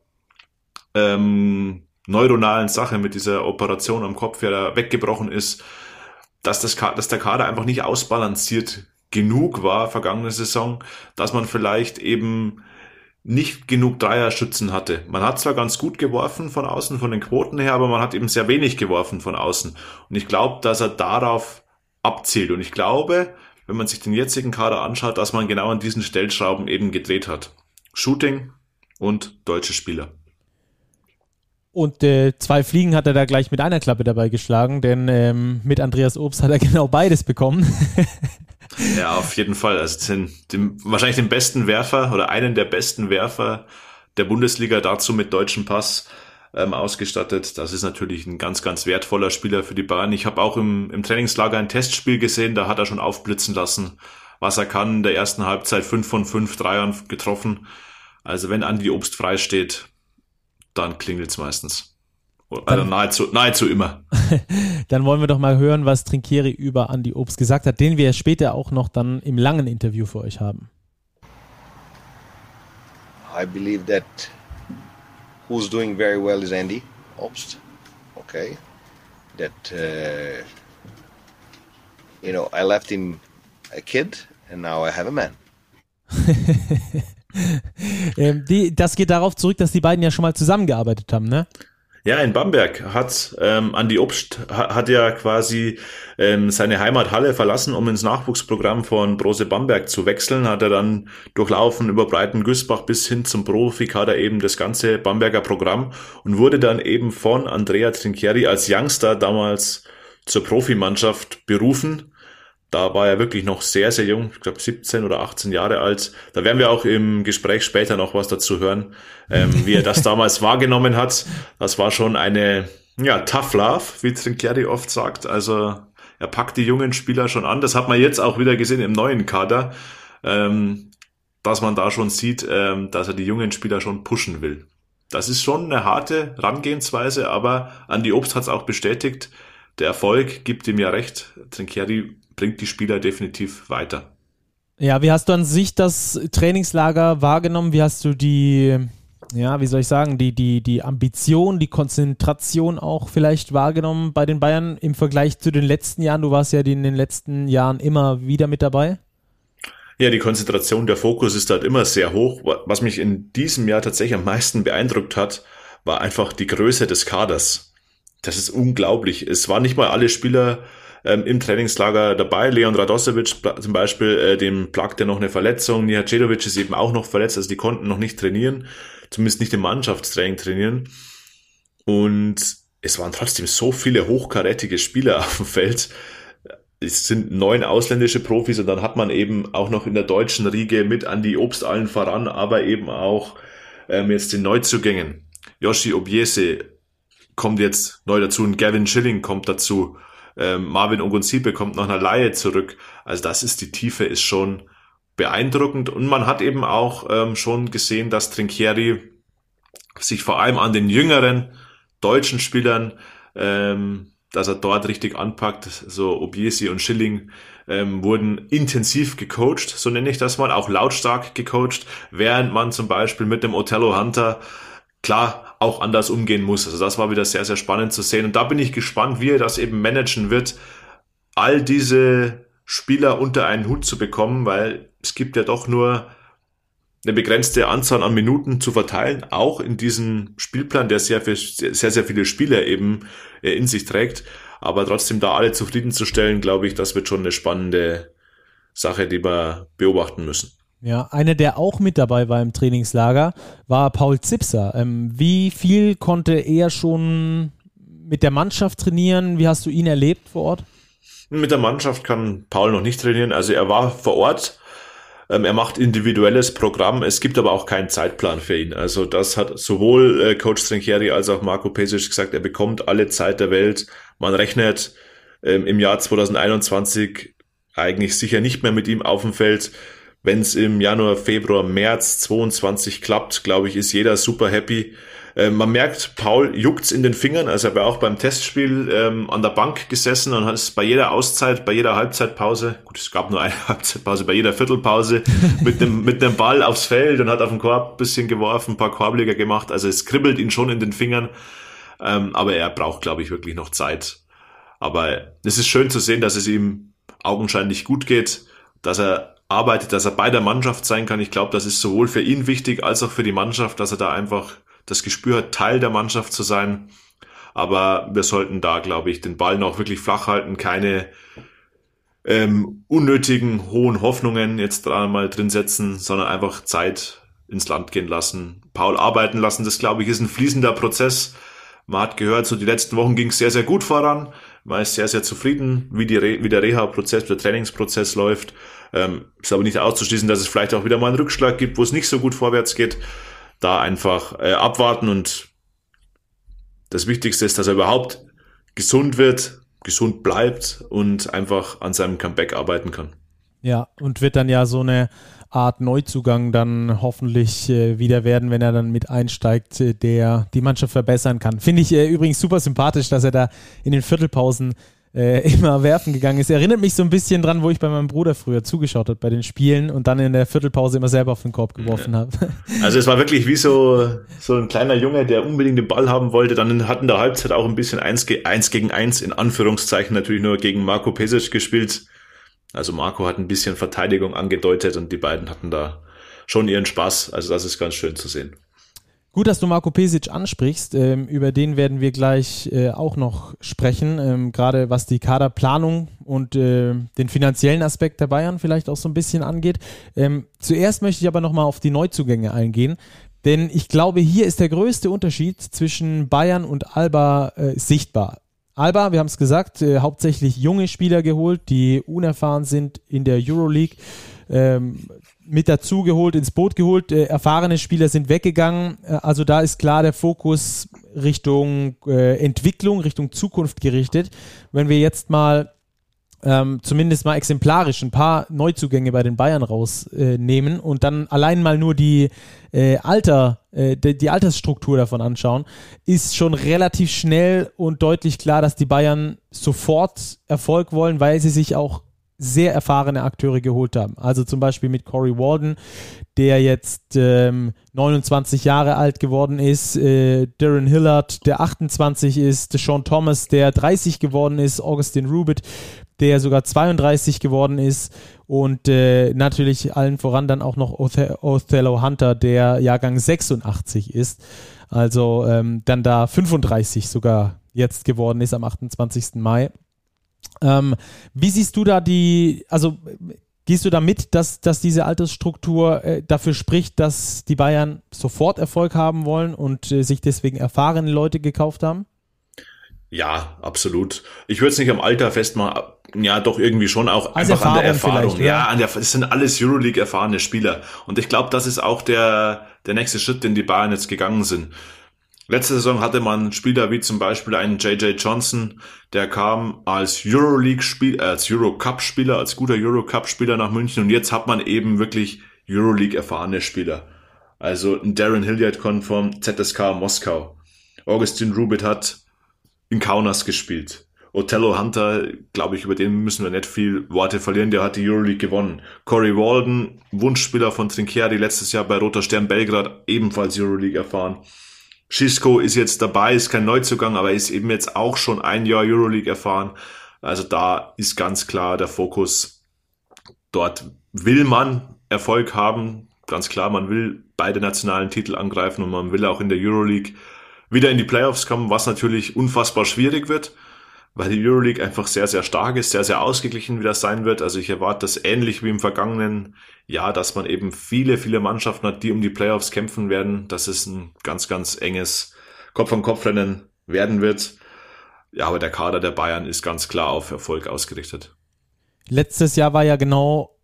ähm, neuronalen Sache, mit dieser Operation am Kopf, ja da weggebrochen ist, dass, das, dass der Kader einfach nicht ausbalanciert genug war vergangene Saison, dass man vielleicht eben nicht genug Dreierschützen hatte. Man hat zwar ganz gut geworfen von außen, von den Quoten her, aber man hat eben sehr wenig geworfen von außen. Und ich glaube, dass er darauf abzielt. Und ich glaube, wenn man sich den jetzigen Kader anschaut, dass man genau an diesen Stellschrauben eben gedreht hat. Shooting und deutsche Spieler. Und äh, zwei Fliegen hat er da gleich mit einer Klappe dabei geschlagen, denn ähm, mit Andreas Obst hat er genau beides bekommen. Ja, auf jeden Fall. Also den, den, wahrscheinlich den besten Werfer oder einen der besten Werfer der Bundesliga dazu mit deutschem Pass ähm, ausgestattet. Das ist natürlich ein ganz, ganz wertvoller Spieler für die Bayern. Ich habe auch im, im Trainingslager ein Testspiel gesehen, da hat er schon aufblitzen lassen, was er kann. In der ersten Halbzeit fünf von fünf Dreiern getroffen. Also wenn Andi Obst frei steht, dann klingelt's meistens. Also nahezu, nahezu immer. Dann wollen wir doch mal hören, was Trinkieri über Andi Obst gesagt hat, den wir später auch noch dann im langen Interview für euch haben. I believe that who's doing very well is Andy Obst. Okay, that uh, you know I left him a kid and now I have a man. ähm, die, das geht darauf zurück, dass die beiden ja schon mal zusammengearbeitet haben, ne? Ja, in Bamberg hat ähm, Andi Obst ha- hat ja quasi ähm, seine Heimathalle verlassen, um ins Nachwuchsprogramm von Brose Bamberg zu wechseln. Hat er dann durchlaufen über Breiten Güßbach bis hin zum Profikader eben das ganze Bamberger Programm und wurde dann eben von Andrea Trinchieri als Youngster damals zur Profimannschaft berufen. Da war er wirklich noch sehr, sehr jung, ich glaube 17 oder 18 Jahre alt. Da werden wir auch im Gespräch später noch was dazu hören, ähm, wie er das damals wahrgenommen hat. Das war schon eine, ja, tough love, wie Trinchieri oft sagt. Also er packt die jungen Spieler schon an. Das hat man jetzt auch wieder gesehen im neuen Kader, ähm, dass man da schon sieht, ähm, dass er die jungen Spieler schon pushen will. Das ist schon eine harte Herangehensweise, aber Andi Obst hat es auch bestätigt. Der Erfolg gibt ihm ja recht. Trinchieri bringt die Spieler definitiv weiter. Ja, wie hast du an sich das Trainingslager wahrgenommen? Wie hast du die, ja, wie soll ich sagen, die, die, die Ambition, die Konzentration auch vielleicht wahrgenommen bei den Bayern im Vergleich zu den letzten Jahren? Du warst ja in den letzten Jahren immer wieder mit dabei. Ja, die Konzentration, der Fokus ist halt immer sehr hoch. Was mich in diesem Jahr tatsächlich am meisten beeindruckt hat, war einfach die Größe des Kaders. Das ist unglaublich. Es waren nicht mal alle Spieler ähm, im Trainingslager dabei. Leon Radosevic zum Beispiel, äh, dem plagte noch eine Verletzung. Nihacedovic ist eben auch noch verletzt, also die konnten noch nicht trainieren, zumindest nicht im Mannschaftstraining trainieren. Und es waren trotzdem so viele hochkarätige Spieler auf dem Feld. Es sind neun ausländische Profis und dann hat man eben auch noch in der deutschen Riege mit Andi Obst allen voran, aber eben auch ähm, jetzt den Neuzugängen. Yoshi Obiese kommt jetzt neu dazu und Gavin Schilling kommt dazu. Ähm, Marvin Ogunsipe kommt nach einer Laie zurück. Also das ist, die Tiefe ist schon beeindruckend und man hat eben auch ähm, schon gesehen, dass Trinchieri sich vor allem an den jüngeren deutschen Spielern, ähm, dass er dort richtig anpackt. So Obiesi und Schilling ähm, wurden intensiv gecoacht, so nenne ich das mal, auch lautstark gecoacht, während man zum Beispiel mit dem Othello Hunter klar auch anders umgehen muss. Also das war wieder sehr, sehr spannend zu sehen. Und da bin ich gespannt, wie er das eben managen wird, all diese Spieler unter einen Hut zu bekommen, weil es gibt ja doch nur eine begrenzte Anzahl an Minuten zu verteilen, auch in diesem Spielplan, der sehr, sehr, sehr viele Spieler eben in sich trägt. Aber trotzdem da alle zufriedenzustellen, glaube ich, das wird schon eine spannende Sache, die wir beobachten müssen. Ja, einer, der auch mit dabei war im Trainingslager, war Paul Zipser. Ähm, wie viel konnte er schon mit der Mannschaft trainieren? Wie hast du ihn erlebt vor Ort? Mit der Mannschaft kann Paul noch nicht trainieren. Also er war vor Ort. Ähm, er macht individuelles Programm. Es gibt aber auch keinen Zeitplan für ihn. Also das hat sowohl äh, Coach Trinchieri als auch Marco Pesic gesagt. Er bekommt alle Zeit der Welt. Man rechnet ähm, im Jahr 2021 eigentlich sicher nicht mehr mit ihm auf dem Feld. Wenn es im Januar, Februar, März 22 klappt, glaube ich, ist jeder super happy. Äh, man merkt, Paul juckt's in den Fingern. Also er war auch beim Testspiel ähm, an der Bank gesessen und hat es bei jeder Auszeit, bei jeder Halbzeitpause, gut, es gab nur eine Halbzeitpause, bei jeder Viertelpause mit dem mit dem Ball aufs Feld und hat auf den Korb bisschen geworfen, ein paar Korbleger gemacht. Also es kribbelt ihn schon in den Fingern. Ähm, aber er braucht, glaube ich, wirklich noch Zeit. Aber es ist schön zu sehen, dass es ihm augenscheinlich gut geht, dass er arbeitet, dass er bei der Mannschaft sein kann. Ich glaube, das ist sowohl für ihn wichtig als auch für die Mannschaft, dass er da einfach das Gespür hat, Teil der Mannschaft zu sein. Aber wir sollten da, glaube ich, den Ball noch wirklich flach halten, keine ähm, unnötigen hohen Hoffnungen jetzt da mal drin setzen, sondern einfach Zeit ins Land gehen lassen, Paul arbeiten lassen. Das, glaube ich, ist ein fließender Prozess. Man hat gehört, so die letzten Wochen ging es sehr, sehr gut voran. Man ist sehr, sehr zufrieden, wie, die Re wie der Reha-Prozess, der Trainingsprozess läuft. Ähm, ist aber nicht auszuschließen, dass es vielleicht auch wieder mal einen Rückschlag gibt, wo es nicht so gut vorwärts geht da einfach äh, abwarten und das Wichtigste ist, dass er überhaupt gesund wird, gesund bleibt und einfach an seinem Comeback arbeiten kann. Ja, und wird dann ja so eine Art Neuzugang dann hoffentlich äh, wieder werden, wenn er dann mit einsteigt, äh, der die Mannschaft verbessern kann. Finde ich äh, übrigens super sympathisch, dass er da in den Viertelpausen äh, immer werfen gegangen ist. Erinnert mich so ein bisschen dran, wo ich bei meinem Bruder früher zugeschaut habe bei den Spielen und dann in der Viertelpause immer selber auf den Korb geworfen ja. habe. Also es war wirklich wie so, so ein kleiner Junge, der unbedingt den Ball haben wollte. Dann hatten der Halbzeit auch ein bisschen eins, eins gegen eins in Anführungszeichen natürlich nur gegen Marco Pesic gespielt. Also Marco hat ein bisschen Verteidigung angedeutet und die beiden hatten da schon ihren Spaß. Also das ist ganz schön zu sehen. Gut, dass du Marco Pesic ansprichst. Ähm, über den werden wir gleich äh, auch noch sprechen, ähm, gerade was die Kaderplanung und äh, den finanziellen Aspekt der Bayern vielleicht auch so ein bisschen angeht. Ähm, zuerst möchte ich aber nochmal auf die Neuzugänge eingehen, denn ich glaube, hier ist der größte Unterschied zwischen Bayern und Alba äh, sichtbar. Alba, wir haben es gesagt, äh, hauptsächlich junge Spieler geholt, die unerfahren sind in der Euroleague. Ähm, mit dazu geholt, ins Boot geholt. Äh, erfahrene Spieler sind weggegangen. Äh, also da ist klar der Fokus Richtung äh, Entwicklung, Richtung Zukunft gerichtet. Wenn wir jetzt mal ähm, zumindest mal exemplarisch ein paar Neuzugänge bei den Bayern rausnehmen äh, und dann allein mal nur die äh, Alter, äh, die, die, Altersstruktur davon anschauen, ist schon relativ schnell und deutlich klar, dass die Bayern sofort Erfolg wollen, weil sie sich auch sehr erfahrene Akteure geholt haben. Also zum Beispiel mit Corey Walden, der jetzt ähm, 29 Jahre alt geworden ist, äh, Darren Hillard, der 28 ist, Sean Thomas, der 30 geworden ist, Augustin Rubit, der sogar 32 geworden ist und äh, natürlich allen voran dann auch noch Othello Hunter, der Jahrgang 86 ist. Also ähm, dann da 35 sogar jetzt geworden ist am 28. Mai. Ähm, wie siehst du da die, also gehst du da mit, dass, dass diese Altersstruktur äh, dafür spricht, dass die Bayern sofort Erfolg haben wollen und äh, sich deswegen erfahrene Leute gekauft haben? Ja, absolut. Ich würde es nicht am Alter festmachen, ja, doch irgendwie schon auch Als einfach Erfahrung an der Erfahrung. Ja, an der, es sind alles Euroleague erfahrene Spieler. Und ich glaube, das ist auch der, der nächste Schritt, den die Bayern jetzt gegangen sind. Letzte Saison hatte man Spieler wie zum Beispiel einen JJ Johnson, der kam als Euroleague-Spieler, äh, als Eurocup-Spieler, als guter Eurocup-Spieler nach München und jetzt hat man eben wirklich Euroleague erfahrene Spieler. Also ein Darren Hilliard kommt vom ZSK Moskau. Augustin Rubit hat in Kaunas gespielt. Othello Hunter, glaube ich, über den müssen wir nicht viel Worte verlieren, der hat die Euroleague gewonnen. Corey Walden, Wunschspieler von Trinchieri, letztes Jahr bei Roter Stern Belgrad, ebenfalls Euroleague erfahren. Schisco ist jetzt dabei, ist kein Neuzugang, aber ist eben jetzt auch schon ein Jahr Euroleague erfahren. Also da ist ganz klar der Fokus. Dort will man Erfolg haben. Ganz klar, man will beide nationalen Titel angreifen und man will auch in der Euroleague wieder in die Playoffs kommen, was natürlich unfassbar schwierig wird, weil die Euroleague einfach sehr, sehr stark ist, sehr, sehr ausgeglichen wieder sein wird. Also ich erwarte das ähnlich wie im vergangenen Jahr, dass man eben viele, viele Mannschaften hat, die um die Playoffs kämpfen werden. Das ist ein ganz, ganz enges Kopf-an-Kopf-Rennen werden wird. Ja, aber der Kader der Bayern ist ganz klar auf Erfolg ausgerichtet. Letztes Jahr war ja genau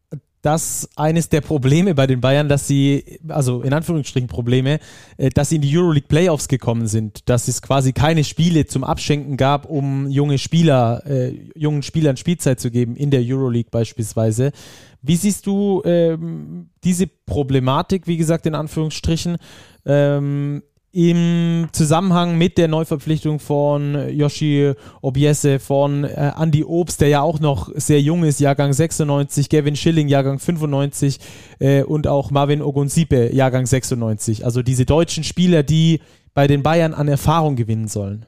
das eines der Probleme bei den Bayern, dass sie, also in Anführungsstrichen Probleme, äh, dass sie in die Euroleague Playoffs gekommen sind, dass es quasi keine Spiele zum Abschenken gab, um junge Spieler, äh, jungen Spielern Spielzeit zu geben, in der Euroleague beispielsweise. Wie siehst du ähm, diese Problematik, wie gesagt, in Anführungsstrichen? Ähm, im Zusammenhang mit der Neuverpflichtung von Yoshi Obiese, von äh, Andy Obst, der ja auch noch sehr jung ist, Jahrgang 96, Gavin Schilling, Jahrgang 95 äh, und auch Marvin Ogunsipe, Jahrgang 96. Also diese deutschen Spieler, die bei den Bayern an Erfahrung gewinnen sollen.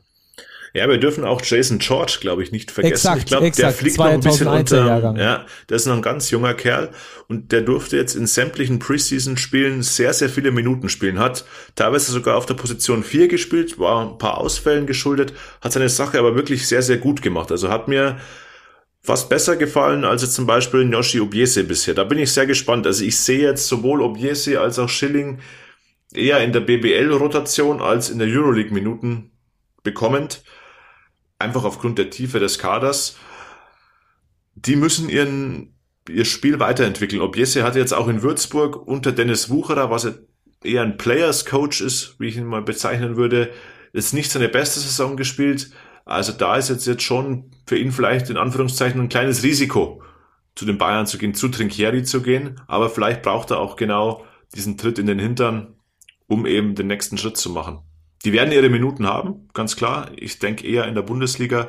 Ja, wir dürfen auch Jason George, glaube ich, nicht vergessen. Exakt, ich glaube, der fliegt noch ein bisschen unter. Jahrgang. Ja, der ist noch ein ganz junger Kerl und der durfte jetzt in sämtlichen Preseason-Spielen sehr, sehr viele Minuten spielen. Hat teilweise sogar auf der Position 4 gespielt, war ein paar Ausfällen geschuldet, hat seine Sache aber wirklich sehr, sehr gut gemacht. Also hat mir fast besser gefallen als jetzt zum Beispiel Yoshi Obiese bisher. Da bin ich sehr gespannt. Also ich sehe jetzt sowohl Obiese als auch Schilling eher in der BBL-Rotation als in der Euroleague-Minuten bekommend einfach aufgrund der Tiefe des Kaders, die müssen ihren, ihr Spiel weiterentwickeln. Objesse hatte jetzt auch in Würzburg unter Dennis Wucherer, was eher ein Players Coach ist, wie ich ihn mal bezeichnen würde, jetzt nicht seine beste Saison gespielt. Also da ist jetzt, jetzt schon für ihn vielleicht in Anführungszeichen ein kleines Risiko, zu den Bayern zu gehen, zu Trinkieri zu gehen. Aber vielleicht braucht er auch genau diesen Tritt in den Hintern, um eben den nächsten Schritt zu machen. Die werden ihre Minuten haben, ganz klar. Ich denke eher in der Bundesliga,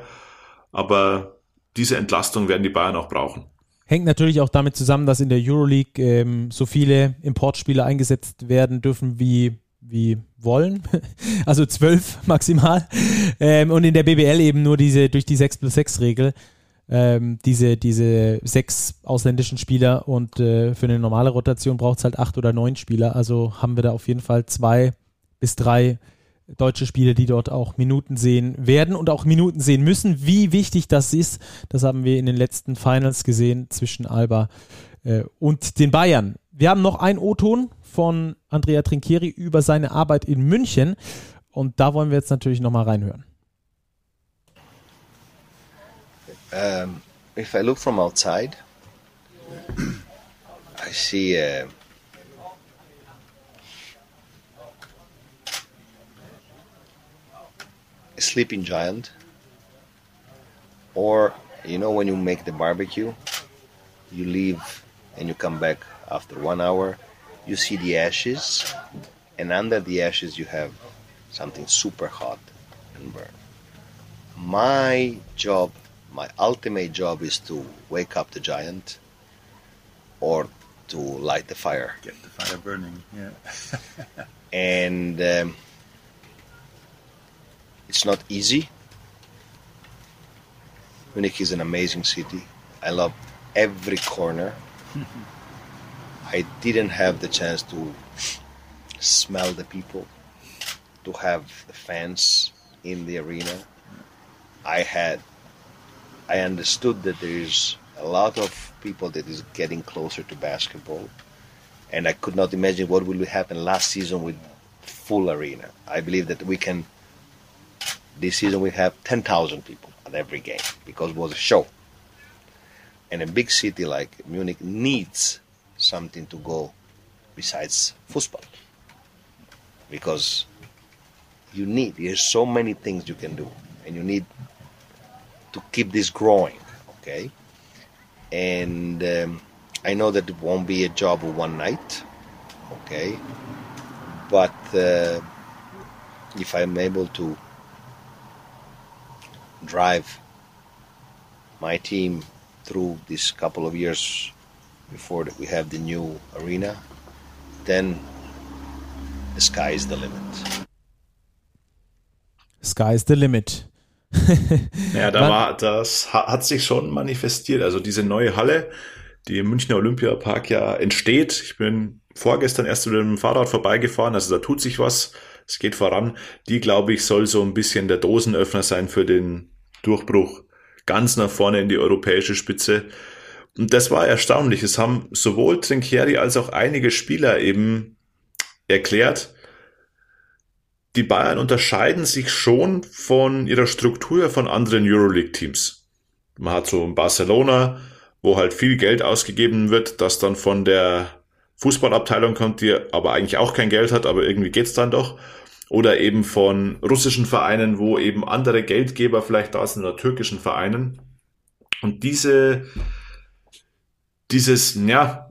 aber diese Entlastung werden die Bayern auch brauchen. Hängt natürlich auch damit zusammen, dass in der Euroleague ähm, so viele Importspieler eingesetzt werden dürfen wie, wie wollen. also zwölf maximal. Ähm, und in der BBL eben nur diese durch die 6 plus 6 Regel ähm, diese, diese sechs ausländischen Spieler und äh, für eine normale Rotation braucht es halt acht oder neun Spieler. Also haben wir da auf jeden Fall zwei bis drei deutsche Spieler, die dort auch Minuten sehen werden und auch Minuten sehen müssen. Wie wichtig das ist, das haben wir in den letzten Finals gesehen zwischen Alba äh, und den Bayern. Wir haben noch einen O-Ton von Andrea Trinchieri über seine Arbeit in München und da wollen wir jetzt natürlich nochmal reinhören. Um, if I look from outside, I see uh, a sleeping giant or you know when you make the barbecue you leave and you come back after one hour you see the ashes and under the ashes you have something super hot and burn. My job my ultimate job is to wake up the giant or to light the fire. Get the fire burning yeah. And um, it's not easy. Munich is an amazing city. I love every corner. I didn't have the chance to smell the people, to have the fans in the arena. I had, I understood that there is a lot of people that is getting closer to basketball, and I could not imagine what will happen last season with full arena. I believe that we can this season we have 10,000 people at every game because it was a show. And a big city like Munich needs something to go besides football. Because you need, there's so many things you can do, and you need to keep this growing, okay? And um, I know that it won't be a job of one night, okay? But uh, if I'm able to drive my team through this couple of years before we have the new arena, then the sky is the limit. Sky is the limit. ja, da war, das hat sich schon manifestiert. Also diese neue Halle, die im Münchner Olympiapark ja entsteht. Ich bin vorgestern erst mit dem Fahrrad vorbeigefahren, also da tut sich was. Es geht voran. Die, glaube ich, soll so ein bisschen der Dosenöffner sein für den Durchbruch ganz nach vorne in die europäische Spitze. Und das war erstaunlich. Es haben sowohl Trinkieri als auch einige Spieler eben erklärt, die Bayern unterscheiden sich schon von ihrer Struktur von anderen Euroleague-Teams. Man hat so ein Barcelona, wo halt viel Geld ausgegeben wird, das dann von der Fußballabteilung kommt, die aber eigentlich auch kein Geld hat, aber irgendwie geht's dann doch. Oder eben von russischen Vereinen, wo eben andere Geldgeber vielleicht da sind oder türkischen Vereinen. Und diese, dieses, ja,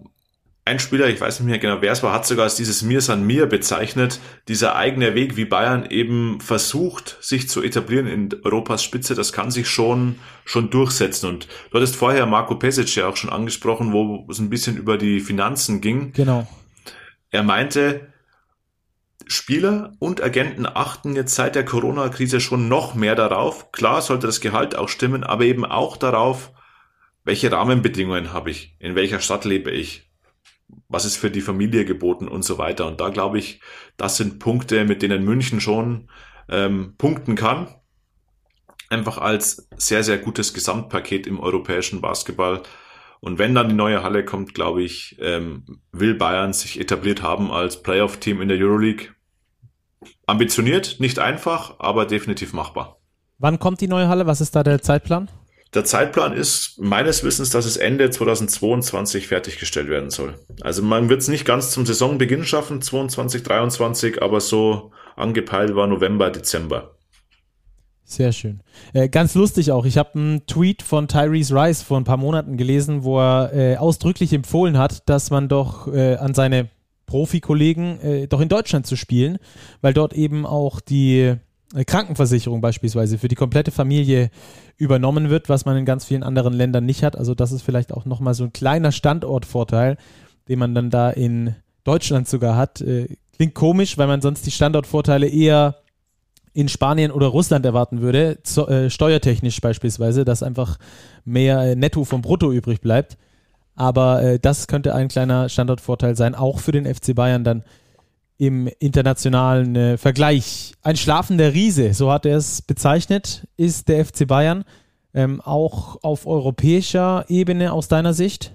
ein Spieler, ich weiß nicht mehr genau, wer es war, hat sogar als dieses Mir san mir bezeichnet, dieser eigene Weg, wie Bayern eben versucht, sich zu etablieren in Europas Spitze, das kann sich schon, schon durchsetzen. Und du hattest vorher Marco Pesic ja auch schon angesprochen, wo es ein bisschen über die Finanzen ging. Genau. Er meinte, Spieler und Agenten achten jetzt seit der Corona-Krise schon noch mehr darauf. Klar sollte das Gehalt auch stimmen, aber eben auch darauf, welche Rahmenbedingungen habe ich, in welcher Stadt lebe ich, was ist für die Familie geboten und so weiter. Und da glaube ich, das sind Punkte, mit denen München schon ähm, punkten kann. Einfach als sehr, sehr gutes Gesamtpaket im europäischen Basketball. Und wenn dann die neue Halle kommt, glaube ich, ähm, will Bayern sich etabliert haben als Playoff-Team in der Euroleague. Ambitioniert, nicht einfach, aber definitiv machbar. Wann kommt die neue Halle? Was ist da der Zeitplan? Der Zeitplan ist meines Wissens, dass es Ende 2022 fertiggestellt werden soll. Also man wird es nicht ganz zum Saisonbeginn schaffen, 22, 23, aber so angepeilt war November, Dezember. Sehr schön. Äh, ganz lustig auch. Ich habe einen Tweet von Tyrese Rice vor ein paar Monaten gelesen, wo er äh, ausdrücklich empfohlen hat, dass man doch äh, an seine Profikollegen äh, doch in Deutschland zu spielen, weil dort eben auch die äh, Krankenversicherung beispielsweise für die komplette Familie übernommen wird, was man in ganz vielen anderen Ländern nicht hat. Also das ist vielleicht auch nochmal so ein kleiner Standortvorteil, den man dann da in Deutschland sogar hat. Äh, klingt komisch, weil man sonst die Standortvorteile eher in Spanien oder Russland erwarten würde, zo, äh, steuertechnisch beispielsweise, dass einfach mehr äh, Netto vom Brutto übrig bleibt. Aber äh, das könnte ein kleiner Standortvorteil sein, auch für den FC Bayern dann im internationalen äh, Vergleich. Ein schlafender Riese, so hat er es bezeichnet, ist der FC Bayern. Ähm, auch auf europäischer Ebene aus deiner Sicht?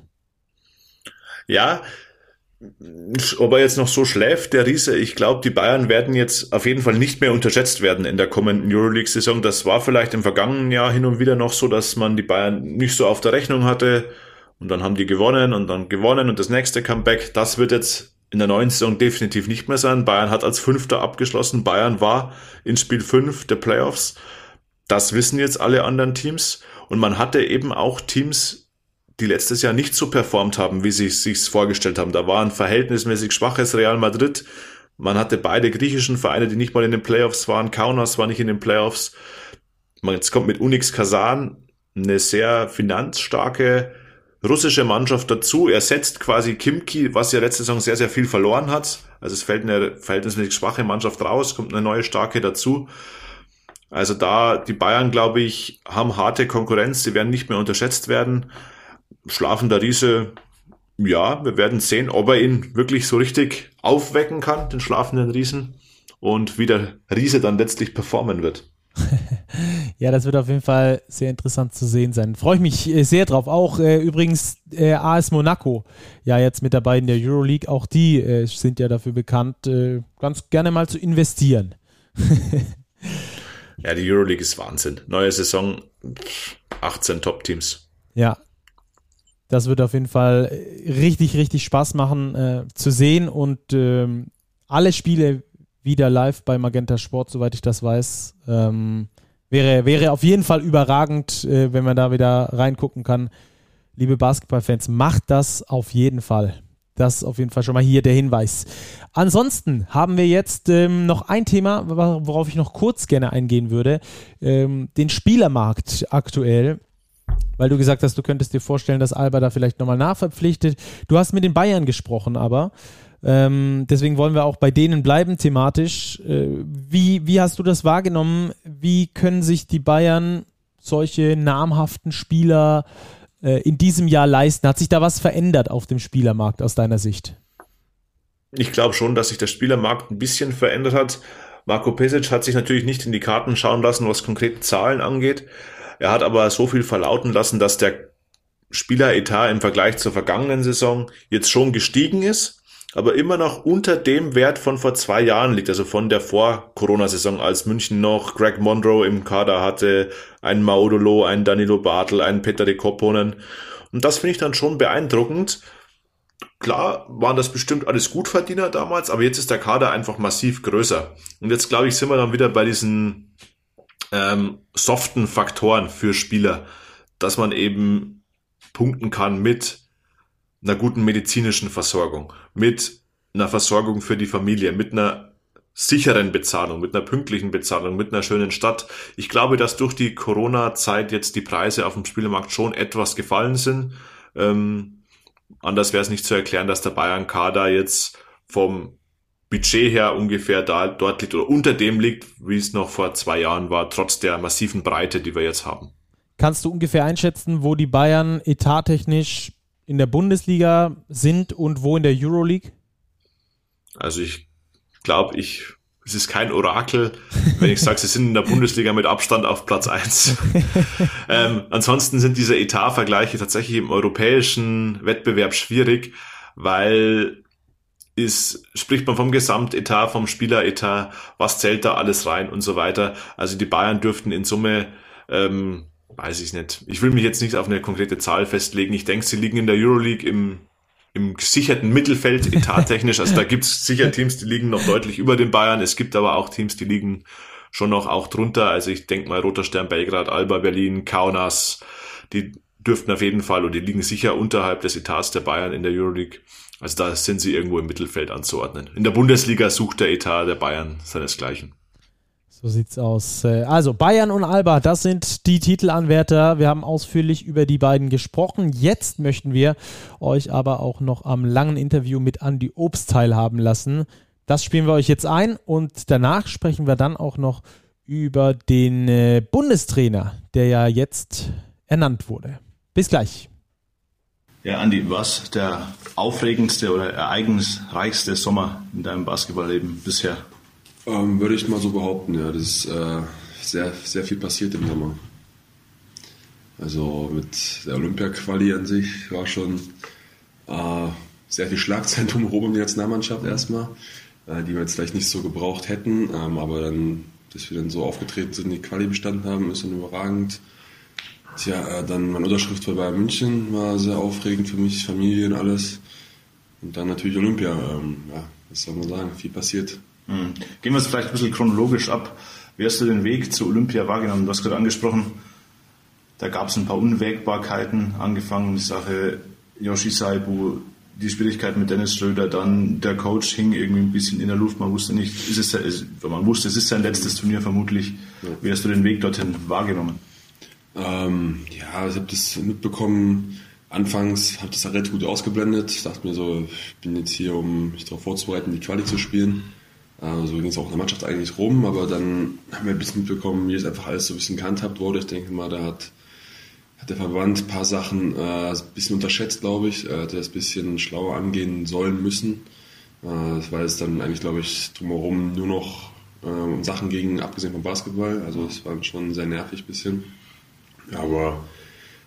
Ja, ob er jetzt noch so schläft, der Riese, ich glaube, die Bayern werden jetzt auf jeden Fall nicht mehr unterschätzt werden in der kommenden Euroleague-Saison. Das war vielleicht im vergangenen Jahr hin und wieder noch so, dass man die Bayern nicht so auf der Rechnung hatte. Und dann haben die gewonnen und dann gewonnen und das nächste Comeback. Das wird jetzt in der neuen Saison definitiv nicht mehr sein. Bayern hat als Fünfter abgeschlossen. Bayern war in Spiel 5 der Playoffs. Das wissen jetzt alle anderen Teams. Und man hatte eben auch Teams, die letztes Jahr nicht so performt haben, wie sie es sich vorgestellt haben. Da war ein verhältnismäßig schwaches Real Madrid. Man hatte beide griechischen Vereine, die nicht mal in den Playoffs waren. Kaunas war nicht in den Playoffs. Man, jetzt kommt mit Unix Kazan eine sehr finanzstarke russische Mannschaft dazu. Er setzt quasi Kimki, was ja letzte Saison sehr, sehr viel verloren hat. Also es fällt eine verhältnismäßig schwache Mannschaft raus, kommt eine neue starke dazu. Also da, die Bayern, glaube ich, haben harte Konkurrenz, sie werden nicht mehr unterschätzt werden. Schlafender Riese, ja, wir werden sehen, ob er ihn wirklich so richtig aufwecken kann, den schlafenden Riesen, und wie der Riese dann letztlich performen wird. ja, das wird auf jeden Fall sehr interessant zu sehen sein. Freue ich mich äh, sehr drauf. Auch äh, übrigens äh, AS Monaco, ja, jetzt mit dabei in der Euroleague. Auch die äh, sind ja dafür bekannt, äh, ganz gerne mal zu investieren. ja, die Euroleague ist Wahnsinn. Neue Saison, 18 Top-Teams. Ja. Das wird auf jeden Fall äh, richtig, richtig Spaß machen zu sehen und ähm, alle Spiele wieder live bei Magenta Sport, soweit ich das weiß. Ähm, wäre, wäre auf jeden Fall überragend, äh, wenn man da wieder reingucken kann. Liebe Basketballfans, macht das auf jeden Fall. Das ist auf jeden Fall schon mal hier der Hinweis. Ansonsten haben wir jetzt ähm, noch ein Thema, worauf ich noch kurz gerne eingehen würde. Ähm, den Spielermarkt aktuell. Weil du gesagt hast, du könntest dir vorstellen, dass Alba da vielleicht nochmal nachverpflichtet. Du hast mit den Bayern gesprochen, aber ähm, deswegen wollen wir auch bei denen bleiben thematisch. Äh, wie, wie hast du das wahrgenommen? Wie können sich die Bayern solche namhaften Spieler äh, in diesem Jahr leisten? Hat sich da was verändert auf dem Spielermarkt aus deiner Sicht? Ich glaube schon, dass sich der Spielermarkt ein bisschen verändert hat. Marco Pesic hat sich natürlich nicht in die Karten schauen lassen, was konkrete Zahlen angeht. Er hat aber so viel verlauten lassen, dass der Spieleretat im Vergleich zur vergangenen Saison jetzt schon gestiegen ist, aber immer noch unter dem Wert von vor zwei Jahren liegt, also von der Vor-Corona-Saison, als München noch Greg Monroe im Kader hatte, einen Maudolo, einen Danilo Bartel, einen Peter de Kopponen. Und das finde ich dann schon beeindruckend. Klar waren das bestimmt alles Gutverdiener damals, aber jetzt ist der Kader einfach massiv größer. Und jetzt glaube ich, sind wir dann wieder bei diesen ähm, soften Faktoren für Spieler, dass man eben punkten kann mit einer guten medizinischen Versorgung, mit einer Versorgung für die Familie, mit einer sicheren Bezahlung, mit einer pünktlichen Bezahlung, mit einer schönen Stadt. Ich glaube, dass durch die Corona-Zeit jetzt die Preise auf dem Spielmarkt schon etwas gefallen sind. Ähm, anders wäre es nicht zu erklären, dass der Bayern-Kader jetzt vom Budget her ungefähr da, dort liegt oder unter dem liegt, wie es noch vor zwei Jahren war, trotz der massiven Breite, die wir jetzt haben. Kannst du ungefähr einschätzen, wo die Bayern etattechnisch in der Bundesliga sind und wo in der Euroleague? Also ich glaube, ich, es ist kein Orakel, wenn ich sage, sie sind in der Bundesliga mit Abstand auf Platz eins. ähm, ansonsten sind diese Etatvergleiche tatsächlich im europäischen Wettbewerb schwierig, weil ist, spricht man vom Gesamtetat, vom Spieleretat, was zählt da alles rein und so weiter. Also die Bayern dürften in Summe ähm, weiß ich nicht. Ich will mich jetzt nicht auf eine konkrete Zahl festlegen. Ich denke, sie liegen in der Euroleague im, im gesicherten Mittelfeld, etattechnisch. Also da gibt es sicher Teams, die liegen noch deutlich über den Bayern. Es gibt aber auch Teams, die liegen schon noch auch drunter. Also ich denke mal Roter Stern Belgrad, Alba Berlin, Kaunas, die dürften auf jeden Fall und die liegen sicher unterhalb des Etats der Bayern in der Euroleague. Also da sind sie irgendwo im Mittelfeld anzuordnen. In der Bundesliga sucht der Etat der Bayern seinesgleichen. So sieht's aus. Äh, also Bayern und Alba, das sind die Titelanwärter. Wir haben ausführlich über die beiden gesprochen. Jetzt möchten wir euch aber auch noch am langen Interview mit Andy Obst teilhaben lassen. Das spielen wir euch jetzt ein und danach sprechen wir dann auch noch über den äh, Bundestrainer, der ja jetzt ernannt wurde. Bis gleich. Ja, Andi, was der aufregendste oder ereignisreichste Sommer in deinem Basketballleben bisher? Ähm, würde ich mal so behaupten, ja. Das ist äh, sehr, sehr viel passiert im Sommer. Also mit der Olympia-Quali an sich war schon äh, sehr viel Schlagzeilen drumherum in der Nationalmannschaft erstmal, äh, die wir jetzt vielleicht nicht so gebraucht hätten. Ähm, aber dann, dass wir dann so aufgetreten sind, die Quali bestanden haben, ist dann überragend. Tja, äh, dann meine Unterschrift bei Bayern München war sehr aufregend für mich, Familie und alles. Und dann natürlich Olympia. Ähm, ja, was soll man sagen, viel passiert. Hm. Gehen wir es vielleicht ein bisschen chronologisch ab. Wie hast du den Weg zur Olympia wahrgenommen? Du hast gerade angesprochen, da gab es ein paar Unwägbarkeiten, angefangen die Sache Yoshi Saibu, die Schwierigkeiten mit Dennis Schröder, dann der Coach hing irgendwie ein bisschen in der Luft, man wusste nicht, ist es, ist, man wusste, es ist sein letztes Turnier vermutlich. Wie hast du den Weg dorthin wahrgenommen? Ähm, ja, ich habe das mitbekommen. Anfangs habe das relativ gut ausgeblendet. Ich dachte mir so, ich bin jetzt hier, um mich darauf vorzubereiten, die Quali zu spielen. Äh, so ging es auch in der Mannschaft eigentlich rum, aber dann haben wir ein bisschen mitbekommen, wie es einfach alles so ein bisschen gehandhabt wurde. Ich denke mal, da hat, hat der Verband ein paar Sachen äh, ein bisschen unterschätzt, glaube ich. Er hätte das ein bisschen schlauer angehen sollen müssen. Äh, weil es dann eigentlich, glaube ich, drumherum nur noch äh, um Sachen ging, abgesehen vom Basketball. Also es war schon sehr nervig ein bisschen. Aber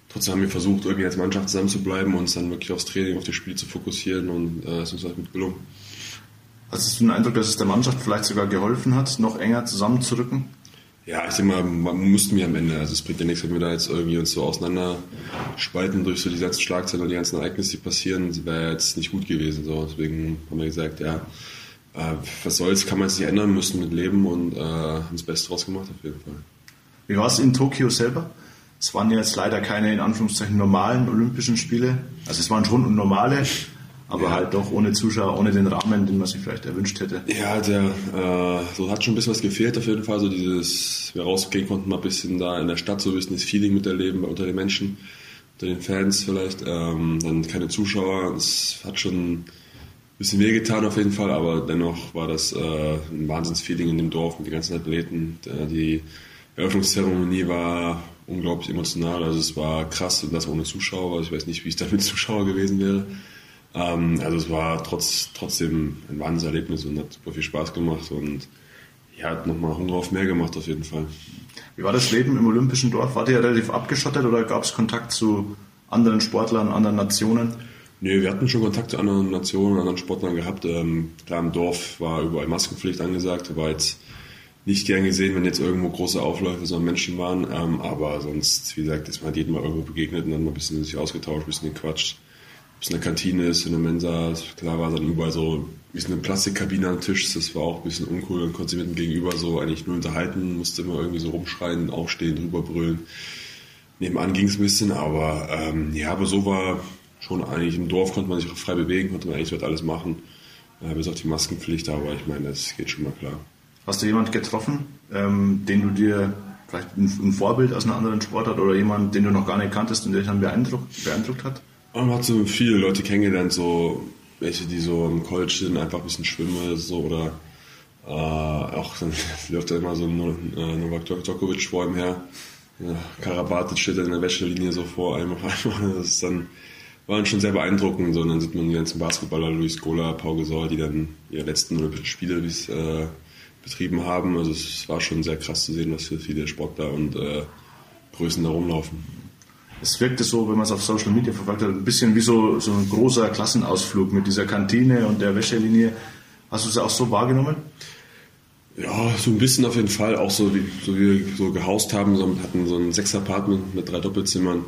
trotzdem haben wir versucht, irgendwie als Mannschaft zusammenzubleiben und uns dann wirklich aufs Training, auf das Spiel zu fokussieren und äh, es ist uns halt gut gelungen. Hast du den Eindruck, dass es der Mannschaft vielleicht sogar geholfen hat, noch enger zusammenzurücken? Ja, ich denke mal, man mussten wir am Ende. Also es bringt ja nichts, wenn wir da jetzt irgendwie uns so auseinanderspalten durch so die ganzen Schlagzeilen und die ganzen Ereignisse, die passieren. Das wäre jetzt nicht gut gewesen. So. Deswegen haben wir gesagt, ja, äh, was soll's, kann man jetzt nicht ändern, müssen mit leben und äh, haben das Beste draus gemacht auf jeden Fall. Wie war es in Tokio selber? Es waren jetzt leider keine in Anführungszeichen normalen Olympischen Spiele. Also es waren schon normale, aber ja. halt doch ohne Zuschauer, ohne den Rahmen, den man sich vielleicht erwünscht hätte. Ja, der äh, so hat schon ein bisschen was gefehlt auf jeden Fall. So dieses, wir rausgehen konnten mal ein bisschen da in der Stadt so ein bisschen das Feeling miterleben unter den Menschen, unter den Fans vielleicht. Ähm, dann keine Zuschauer. Das hat schon ein bisschen wehgetan auf jeden Fall, aber dennoch war das äh, ein Wahnsinnsfeeling in dem Dorf mit den ganzen Athleten. Die Eröffnungszeremonie war unglaublich emotional. Also es war krass und das ohne Zuschauer. Ich weiß nicht, wie es da mit Zuschauer gewesen wäre. Ähm, also es war trotz, trotzdem ein Wahnsinnserlebnis und hat super viel Spaß gemacht und ja, hat nochmal Hunger auf mehr gemacht auf jeden Fall. Wie war das Leben im Olympischen Dorf? Wart ihr relativ abgeschottet oder gab es Kontakt zu anderen Sportlern, anderen Nationen? Nee, wir hatten schon Kontakt zu anderen Nationen, anderen Sportlern gehabt. Ähm, klar, im Dorf war überall Maskenpflicht angesagt, war jetzt nicht gern gesehen, wenn jetzt irgendwo große Aufläufe so Menschen waren, ähm, aber sonst, wie gesagt, ist man halt jedem mal irgendwo begegnet und dann mal ein bisschen sich ausgetauscht, ein bisschen gequatscht. Ob es eine Kantine ist, eine Mensa, klar war dann überall so ein bisschen eine Plastikkabine am Tisch, das war auch ein bisschen uncool, dann konnte sich mit dem Gegenüber so eigentlich nur unterhalten, musste immer irgendwie so rumschreien, aufstehen, drüber brüllen. Nebenan ging es ein bisschen, aber ähm, ja, aber so war schon eigentlich im Dorf konnte man sich frei bewegen, konnte man eigentlich dort alles machen, äh, bis auf die Maskenpflicht, aber ich meine, das geht schon mal klar. Hast du jemanden getroffen, ähm, den du dir vielleicht ein, ein, Vorbild aus einer anderen Sportart oder jemand, den du noch gar nicht kanntest und der dich dann beeindruckt, beeindruckt hat? Man hat so viele Leute kennengelernt, so welche, die so im College sind, einfach ein bisschen schwimmen so oder äh, auch dann läuft da immer so ein äh, Novak Djokovic vor ihm her. Ja, Karabatic steht dann in der Wäschelinie so vor einem auf einmal. Das ist dann war dann schon sehr beeindruckend. So, und dann sieht man die ganzen Basketballer, Luis Gola, Pau Gasol, die dann ihre letzten Olympischen Spiele äh, betrieben haben. Also es war schon sehr krass zu sehen, was für viele Sportler und äh, Größen da rumlaufen. Es wirkte so, wenn man es auf Social Media verfolgt hat, ein bisschen wie so, so ein großer Klassenausflug mit dieser Kantine und der Wäschelinie. Hast du es auch so wahrgenommen? Ja, so ein bisschen auf jeden Fall. Auch so wie, so wie wir so gehaust haben, so, hatten so ein Sechs-Apartment mit drei Doppelzimmern.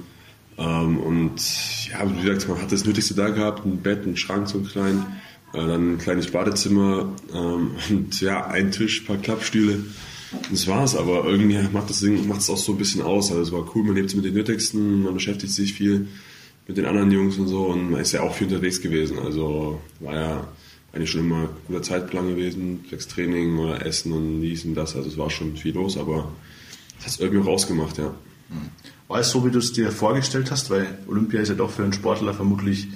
Ähm, und ja, wie gesagt, man hat das Nötigste da gehabt, ein Bett, einen Schrank so klein äh, dann ein kleines Badezimmer ähm, und ja, ein Tisch, ein paar Klappstühle. Das war's, aber irgendwie macht das Ding macht es auch so ein bisschen aus. Also es war cool, man lebt mit den Nötigsten, man beschäftigt sich viel mit den anderen Jungs und so und man ist ja auch viel unterwegs gewesen. Also war ja eigentlich schon immer ein guter Zeitplan gewesen, sechs Training oder Essen und dies und das. Also es war schon viel los, aber es hat es irgendwie rausgemacht, ja. War es so, wie du es dir vorgestellt hast? Weil Olympia ist ja doch für einen Sportler vermutlich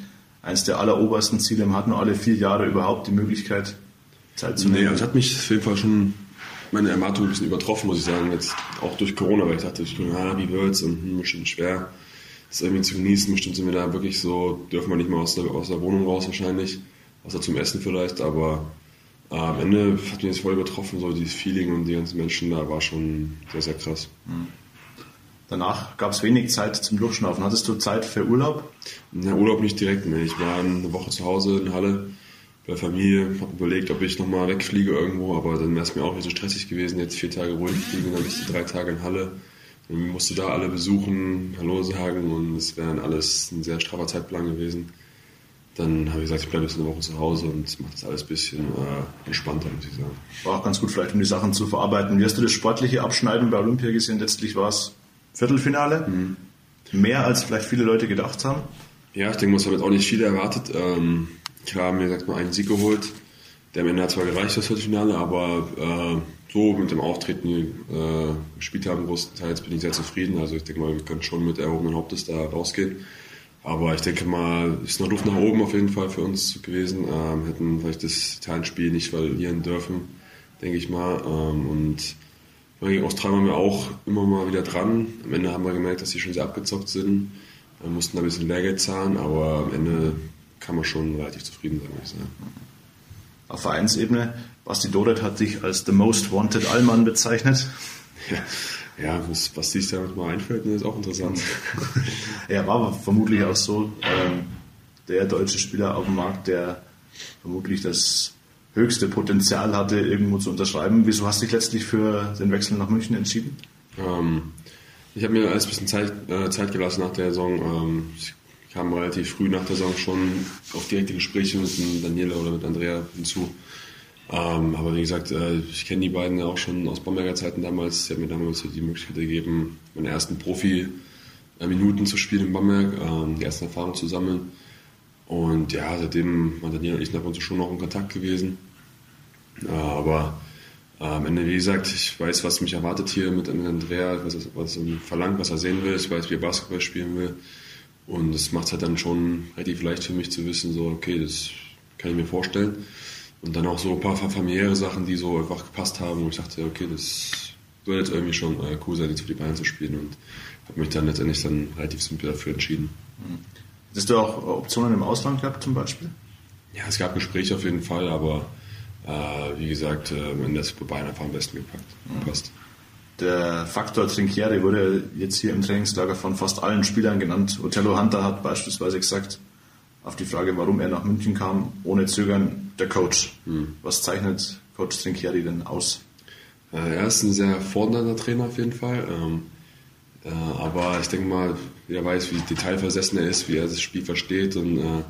eines der allerobersten Ziele. Man hat nur alle vier Jahre überhaupt die Möglichkeit, Zeit zu nehmen. Nee, das hat mich auf jeden Fall schon meine Erwartungen ein bisschen übertroffen, muss ich sagen. Jetzt auch durch Corona, weil ich dachte, ich, ah, wie wird's und hm, bestimmt schwer, das irgendwie zu genießen. Bestimmt sind wir da wirklich so, dürfen wir nicht mal aus der, aus der Wohnung raus wahrscheinlich, außer zum Essen vielleicht, aber äh, am Ende hat mich das voll übertroffen, so dieses Feeling und die ganzen Menschen da war schon sehr, sehr krass. Mhm. Danach gab es wenig Zeit zum Durchschnaufen. Hattest du Zeit für Urlaub? Na, Urlaub nicht direkt mehr. Ich war eine Woche zu Hause in Halle bei Familie, habe überlegt, ob ich nochmal wegfliege irgendwo, aber dann wäre es mir auch nicht so stressig gewesen, jetzt vier Tage ruhig fliegen, dann bist du drei Tage in Halle. Dann musst du da alle besuchen, Hallo sagen und es wäre alles ein sehr straffer Zeitplan gewesen. Dann habe ich gesagt, ich bleibe jetzt eine Woche zu Hause und mache das alles ein bisschen äh, entspannter, muss ich sagen. War auch ganz gut vielleicht, um die Sachen zu verarbeiten. Wie hast du das sportliche Abschneiden bei Olympia gesehen? Letztlich war es Viertelfinale. Mhm. Mehr als vielleicht viele Leute gedacht haben. Ja, ich denke, man hat auch nicht viel erwartet. Ähm, klar, mir sagt man einen Sieg geholt. Der am Ende hat zwar gereicht, das Viertelfinale, aber äh, so mit dem Auftreten äh, gespielt haben, größtenteils bin ich sehr zufrieden. Also ich denke mal, wir können schon mit erhobenen Hauptes da rausgehen. Aber ich denke mal, ist noch Luft nach oben auf jeden Fall für uns gewesen. Ähm, hätten vielleicht das Italien-Spiel nicht verlieren dürfen, denke ich mal. Ähm, und gegen Australien waren wir auch immer mal wieder dran. Am Ende haben wir gemerkt, dass sie schon sehr abgezockt sind. Wir mussten da ein bisschen Lehrgeld zahlen, aber am Ende kann man schon relativ zufrieden sein, würde ich sagen. Auf Vereinsebene, Basti Dodet hat dich als The Most Wanted Allmann bezeichnet. Ja, ja was, was sich da mal einfällt, ist auch interessant. er war aber vermutlich auch so ähm, der deutsche Spieler auf dem Markt, der vermutlich das höchste Potenzial hatte, irgendwo zu unterschreiben. Wieso hast du dich letztlich für den Wechsel nach München entschieden? Ähm, ich habe mir alles ein bisschen Zeit, äh, Zeit gelassen nach der Saison. Ähm, ich kam relativ früh nach der Saison schon auf direkte Gespräche mit Daniela oder mit Andrea hinzu. Ähm, aber wie gesagt, äh, ich kenne die beiden ja auch schon aus Bomberger Zeiten damals. Sie haben mir damals die Möglichkeit gegeben, meine ersten Profi-Minuten zu spielen in Bamberg, ähm, die ersten Erfahrungen zu sammeln. Und ja, seitdem waren Daniela und ich nach uns schon noch in Kontakt gewesen. Aber äh, am Ende, wie gesagt, ich weiß, was mich erwartet hier mit Andrea, was, was er verlangt, was er sehen will. Ich weiß, wie er Basketball spielen will. Und das macht es halt dann schon relativ leicht für mich zu wissen, so, okay, das kann ich mir vorstellen. Und dann auch so ein paar familiäre Sachen, die so einfach gepasst haben. Und ich dachte, okay, das soll jetzt irgendwie schon äh, cool sein, jetzt für die Bayern zu spielen. Und habe mich dann letztendlich dann relativ simpel dafür entschieden. Hast du auch Optionen im Ausland gehabt zum Beispiel? Ja, es gab Gespräche auf jeden Fall, aber äh, wie gesagt, äh, ist bei Bayern einfach am besten gepackt, gepasst. Der Faktor Trinkieri wurde jetzt hier im Trainingslager von fast allen Spielern genannt. Otello Hunter hat beispielsweise gesagt, auf die Frage, warum er nach München kam, ohne Zögern, der Coach. Hm. Was zeichnet Coach Trinkieri denn aus? Äh, er ist ein sehr fordernder Trainer auf jeden Fall. Ähm, äh, aber ich denke mal, er weiß, wie detailversessen er ist, wie er das Spiel versteht und äh,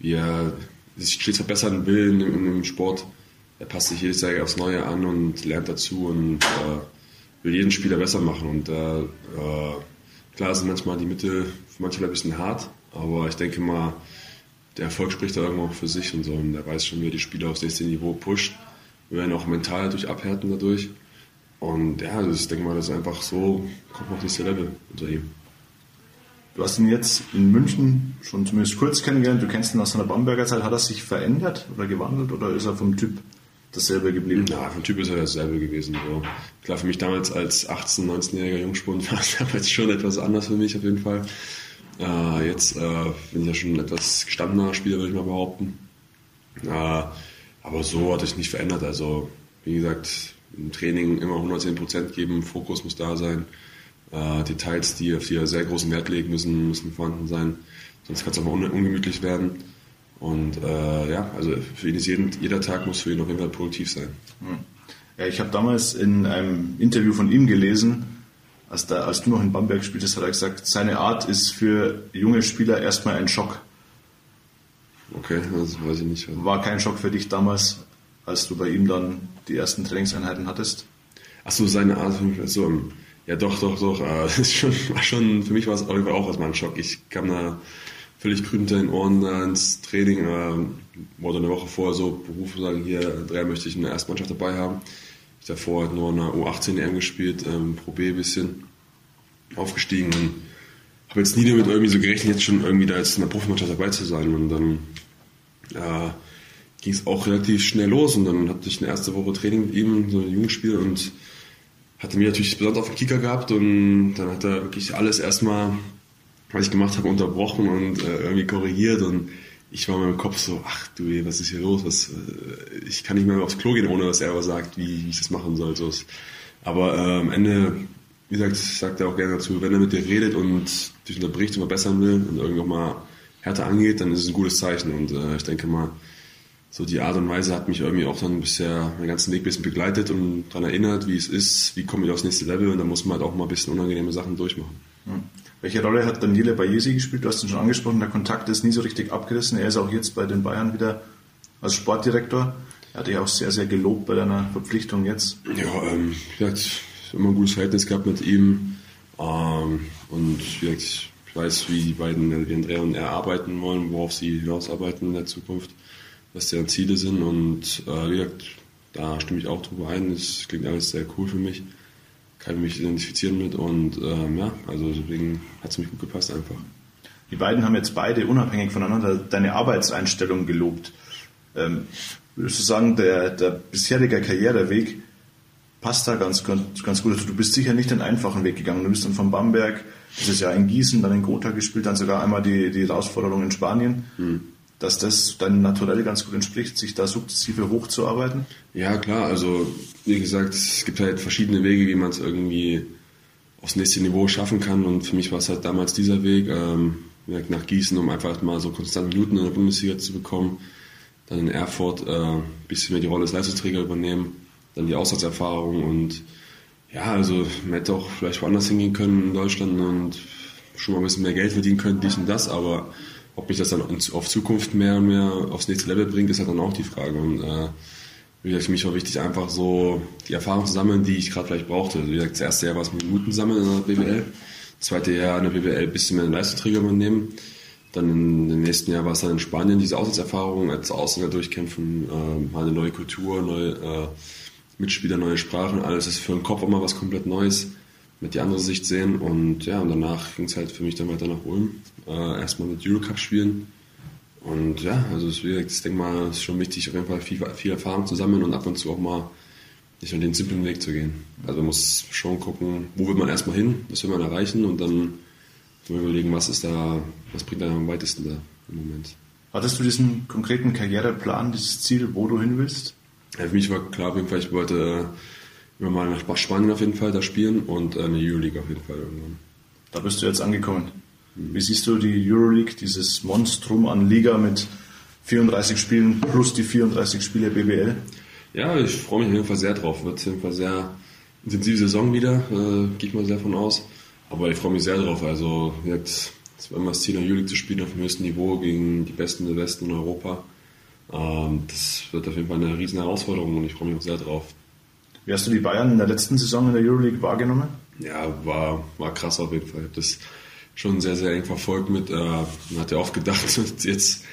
wie er sich stets verbessern will in, im Sport. Er passt sich jedes Jahr aufs Neue an und lernt dazu und will jeden Spieler besser machen. Und äh, äh, klar sind manchmal die Mittel für manche ein bisschen hart, aber ich denke mal, der Erfolg spricht da irgendwo auch für sich und so. Und er weiß schon, wie die Spieler aufs nächste Niveau pusht. Wir werden auch mental durch abhärten dadurch. Und ja, also ich denke mal, das ist einfach so, kommt noch nächste Level unter ihm. Du hast ihn jetzt in München schon zumindest kurz kennengelernt. Du kennst ihn aus seiner Bamberger Zeit. Hat er sich verändert oder gewandelt oder ist er vom Typ dasselbe geblieben? Ja, vom Typ ist er dasselbe gewesen. So. Klar, für mich damals als 18-, 19-jähriger Jungspund war es damals schon etwas anders für mich auf jeden Fall. Äh, jetzt äh, bin ich ja schon ein etwas gestandener Spieler, würde ich mal behaupten. Äh, aber so hat es nicht verändert. Also, wie gesagt, im Training immer 110% geben, Fokus muss da sein. Äh, Details, die auf die sehr großen Wert legen müssen, müssen vorhanden sein. Sonst kann es auch mal un ungemütlich werden. Und äh, ja, also für ihn ist jeden, jeder Tag muss für ihn auf jeden Fall produktiv sein. Hm. Ja, ich habe damals in einem Interview von ihm gelesen, als, da, als du noch in Bamberg spieltest, hat er gesagt, seine Art ist für junge Spieler erstmal ein Schock. Okay, das weiß ich nicht. War kein Schock für dich damals, als du bei ihm dann die ersten Trainingseinheiten hattest? Ach so, seine Art für mich, so, ja doch, doch, doch, äh, schon, war schon, für mich war es auch erstmal ein Schock. Ich kam da völlig grün hinter den Ohren äh, ins Training, äh, wurde eine Woche vorher so berufen, sagen, hier, drei möchte ich in der Erstmannschaft dabei haben. Ich davor halt nur in der U18 EM gespielt, ähm, Pro B ein bisschen aufgestiegen und habe jetzt nie damit irgendwie so gerechnet, jetzt schon irgendwie da jetzt in der Profimannschaft dabei zu sein. Und dann äh, ging es auch relativ schnell los und dann hatte ich eine erste Woche Training mit ihm, so ein Jugendspiel und hatte mir natürlich besonders auf den Kicker gehabt und dann hat er wirklich alles erstmal, was ich gemacht habe, unterbrochen und äh, irgendwie korrigiert und ich war in meinem Kopf so, ach du, was ist hier los? Was, äh, ich kann nicht mehr aufs Klo gehen, ohne dass er aber sagt, wie, wie ich das machen soll. So. Aber äh, am Ende, wie gesagt, sagt er auch gerne dazu, wenn er mit dir redet und dich unterbricht und verbessern will und irgendwann mal härter angeht, dann ist es ein gutes Zeichen. Und äh, ich denke mal, so die Art und Weise hat mich irgendwie auch dann bisher meinen ganzen Weg ein bisschen begleitet und daran erinnert, wie es ist, wie komme ich aufs nächste Level und da muss man halt auch mal ein bisschen unangenehme Sachen durchmachen. Hm. Welche Rolle hat Daniele Bayesi gespielt? Du hast ihn schon angesprochen, der Kontakt ist nie so richtig abgerissen. Er ist auch jetzt bei den Bayern wieder als Sportdirektor. Er hat dich auch sehr, sehr gelobt bei deiner Verpflichtung jetzt. Ja, ähm, wie gesagt, immer ein gutes Verhältnis gehabt mit ihm. Ähm, und wie gesagt, ich weiß, wie die beiden, wie Andrea und er arbeiten wollen, worauf sie hinausarbeiten in der Zukunft, was deren Ziele sind. Und äh, wie gesagt, da stimme ich auch drüber ein. Das klingt alles sehr cool für mich kann mich identifizieren mit und ähm, ja, also deswegen hat es mich gut gepasst einfach. Die beiden haben jetzt beide unabhängig voneinander deine Arbeitseinstellung gelobt. Ähm, würdest du sagen, der, der bisherige Karriereweg passt da ganz, ganz, ganz gut? Also du bist sicher nicht den einfachen Weg gegangen. Du bist dann von Bamberg, dieses Jahr in Gießen, dann in Gotha gespielt, dann sogar einmal die, die Herausforderung in Spanien. Hm dass das deinem Naturell ganz gut entspricht, sich da sukzessive hochzuarbeiten? Ja, klar. Also, wie gesagt, es gibt halt verschiedene Wege, wie man es irgendwie aufs nächste Niveau schaffen kann. Und für mich war es halt damals dieser Weg, ähm, nach Gießen, um einfach mal so konstant Minuten in der Bundesliga zu bekommen. Dann in Erfurt äh, ein bisschen mehr die Rolle des Leistungsträger übernehmen. Dann die Auslandserfahrung und ja, also man hätte auch vielleicht woanders hingehen können in Deutschland und schon mal ein bisschen mehr Geld verdienen können, dies und das, aber ob mich das dann auf Zukunft mehr und mehr aufs nächste Level bringt, ist halt dann auch die Frage. Und äh, wie gesagt, für mich war wichtig, einfach so die Erfahrung zu sammeln, die ich gerade vielleicht brauchte. Wie gesagt, das erste Jahr war es mit Minuten sammeln in der BBL. Das zweite Jahr in der BBL ein bisschen mehr Leistungsträger übernehmen. Dann im nächsten Jahr war es dann in Spanien diese Auslandserfahrung, als Ausländer durchkämpfen, äh, mal eine neue Kultur, neue äh, Mitspieler, neue Sprachen. Alles ist für den Kopf immer was komplett Neues mit die andere Sicht sehen. Und ja, und danach ging es halt für mich dann weiter nach Ulm. Äh, erstmal mit Eurocup spielen. Und ja, also ich denke mal, es ist schon wichtig, auf jeden Fall viel, viel Erfahrung zu sammeln und ab und zu auch mal nicht nur den simplen Weg zu gehen. Also man muss schon gucken, wo will man erstmal hin, was will man erreichen und dann überlegen, was ist da, was bringt da am weitesten da im Moment. Hattest du diesen konkreten Karriereplan, dieses Ziel, wo du hin willst? Ja, für mich war klar auf jeden Fall, ich wollte immer mal nach Spanien auf jeden Fall da spielen und äh, eine Euroleague auf jeden Fall irgendwann. Da bist du jetzt angekommen. Wie siehst du die Euroleague, dieses Monstrum an Liga mit 34 Spielen plus die 34 Spiele BBL? Ja, ich freue mich auf jeden Fall sehr drauf. Wird auf jeden Fall sehr intensive Saison wieder, äh, gehe ich mal sehr von aus. Aber ich freue mich sehr drauf. Also jetzt war immer das Ziel, in der Euroleague zu spielen auf dem höchsten Niveau gegen die Besten der Westen in Europa. Ähm, das wird auf jeden Fall eine riesen Herausforderung und ich freue mich auch sehr drauf. Wie hast du die Bayern in der letzten Saison in der Euroleague wahrgenommen? Ja, war, war krass auf jeden Fall. Ich habe das schon sehr, sehr eng verfolgt mit. Äh, man hat ja oft gedacht, jetzt,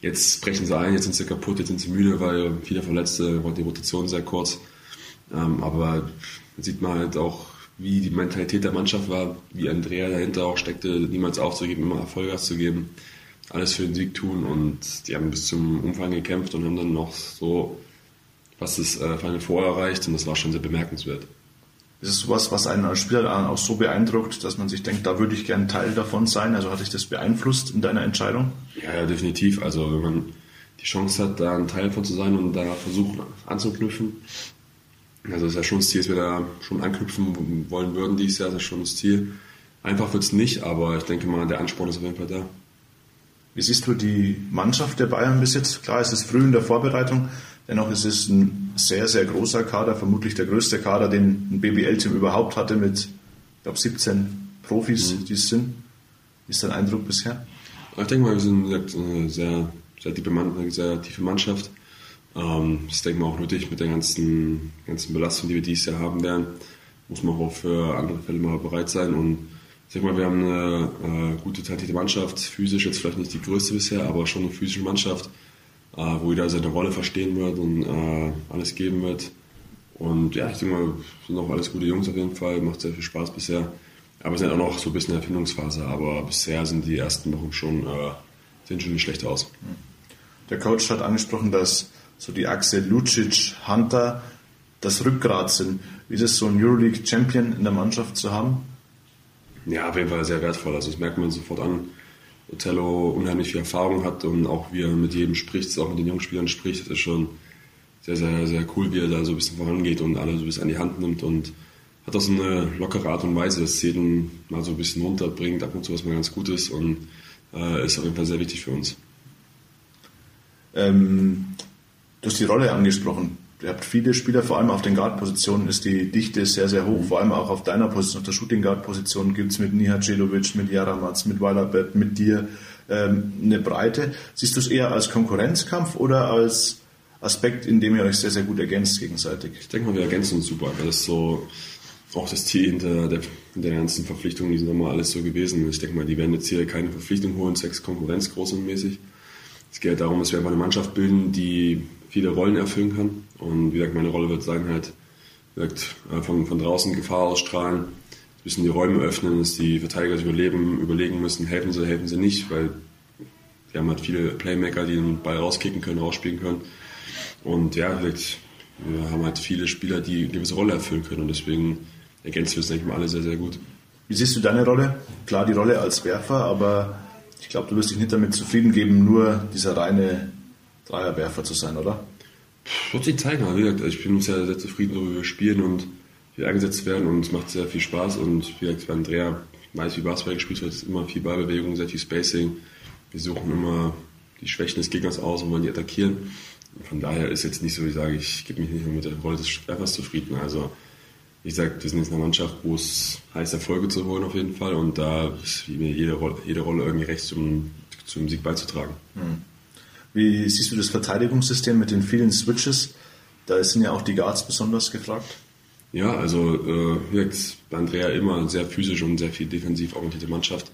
jetzt brechen sie ein, jetzt sind sie kaputt, jetzt sind sie müde, weil viele Verletzte, war die Rotation sehr kurz. Ähm, aber sieht man halt auch, wie die Mentalität der Mannschaft war, wie Andrea dahinter auch steckte, niemals aufzugeben, immer Erfolggas zu geben, alles für den Sieg tun und die haben bis zum Umfang gekämpft und haben dann noch so was das äh, Final Four erreicht und das war schon sehr bemerkenswert. Ist es sowas, was einen als Spieler auch so beeindruckt, dass man sich denkt, da würde ich gern Teil davon sein? Also hat dich das beeinflusst in deiner Entscheidung? Ja, ja, definitiv. Also wenn man die Chance hat, da ein Teil davon zu sein und da versuchen anzuknüpfen. Also das ist ja schon das Ziel, dass wir da schon anknüpfen wollen würden dieses Jahr, das ist schon das Ziel. Einfach wird es nicht, aber ich denke mal, der Ansporn ist auf jeden Fall da. Wie siehst du die Mannschaft der Bayern bis jetzt? Klar, es ist früh in der Vorbereitung, Dennoch ist es ein sehr, sehr großer Kader, vermutlich der größte Kader, den ein BBL-Team überhaupt hatte, mit, ich glaube, 17 Profis, mhm. die es sind. Wie ist dein Eindruck bisher? Ich denke mal, wir sind eine sehr, sehr, tiefe, sehr tiefe Mannschaft. Ähm, das ist, denke ich mal, auch nötig mit der ganzen, ganzen Belastung, die wir dieses Jahr haben werden. Muss man auch für andere Fälle mal bereit sein. Und ich denke mal, wir haben eine äh, gute, talentierte Mannschaft. Physisch jetzt vielleicht nicht die größte bisher, aber schon eine physische Mannschaft wo jeder seine Rolle verstehen wird und äh, alles geben wird. Und ja, ich denke mal, sind auch alles gute Jungs auf jeden Fall, macht sehr viel Spaß bisher. Aber wir sind auch noch so ein bisschen in der Erfindungsphase, aber bisher sind die ersten Wochen schon, äh, sehen schon nicht schlecht aus. Der Coach hat angesprochen, dass so die Achse Lucic-Hunter das Rückgrat sind. Wie ist es so ein Euroleague-Champion in der Mannschaft zu haben? Ja, auf jeden Fall sehr wertvoll. Also das merkt man sofort an. Otello unheimlich viel Erfahrung hat und auch wie er mit jedem spricht, auch mit den jungen Spielern spricht, das ist schon sehr, sehr, sehr cool, wie er da so ein bisschen vorangeht und alle so ein bisschen an die Hand nimmt und hat auch so eine lockere Art und Weise, das jeden mal so ein bisschen runterbringt, ab und zu was mal ganz gut ist und äh, ist auf jeden Fall sehr wichtig für uns. Ähm, du hast die Rolle angesprochen ihr habt viele Spieler, vor allem auf den Guard-Positionen ist die Dichte sehr, sehr hoch. Vor allem auch auf deiner Position, auf der Shooting Guard-Position gibt es mit Nihacedovic, mit Jaramaz, mit Weilerbett, mit dir ähm, eine Breite. Siehst du es eher als Konkurrenzkampf oder als Aspekt, in dem ihr euch sehr, sehr gut ergänzt gegenseitig? Ich denke mal, wir ergänzen uns super, weil das ist so auch das Ziel hinter der, der ganzen Verpflichtungen, die sind immer alles so gewesen. Ich denke mal, die werden jetzt hier keine Verpflichtung holen, sechs Konkurrenz groß und mäßig. Es geht darum, dass wir einfach eine Mannschaft bilden, die viele Rollen erfüllen kann. Und wie gesagt, meine Rolle wird sein, halt gesagt, äh, von, von draußen Gefahr ausstrahlen, bisschen die Räume öffnen, dass die Verteidiger sich überleben, überlegen müssen, helfen sie, helfen sie nicht, weil die haben halt viele Playmaker, die den Ball rauskicken können, rausspielen können. Und ja, wir haben halt viele Spieler, die eine gewisse Rolle erfüllen können und deswegen ergänzen wir es, denke ich mal, alle sehr, sehr gut. Wie siehst du deine Rolle? Klar, die Rolle als Werfer, aber ich glaube, du wirst dich nicht damit zufrieden geben, nur dieser reine Dreierwerfer zu sein, oder? Wird sich zeigen. Wie gesagt, ich bin sehr, sehr zufrieden, so wie wir spielen und wie eingesetzt werden und es macht sehr viel Spaß. Und wie gesagt, Andrea weiß, wie Basketball gespielt wird, ist immer viel Ballbewegung, sehr viel Spacing. Wir suchen immer die Schwächen des Gegners aus und wollen die attackieren. Und von daher ist jetzt nicht so, ich sage, ich gebe mich nicht nur mit der Rolle des Werfers zufrieden. Also, ich sage, wir sind jetzt eine Mannschaft, wo es heißt, Erfolge zu holen auf jeden Fall. Und da ist mir jede Rolle, jede Rolle irgendwie recht zum, zum Sieg beizutragen. Mhm. Wie siehst du das Verteidigungssystem mit den vielen Switches? Da sind ja auch die Guards besonders gefragt. Ja, also äh, jetzt bei Andrea immer sehr physisch und sehr viel defensiv orientierte Mannschaft.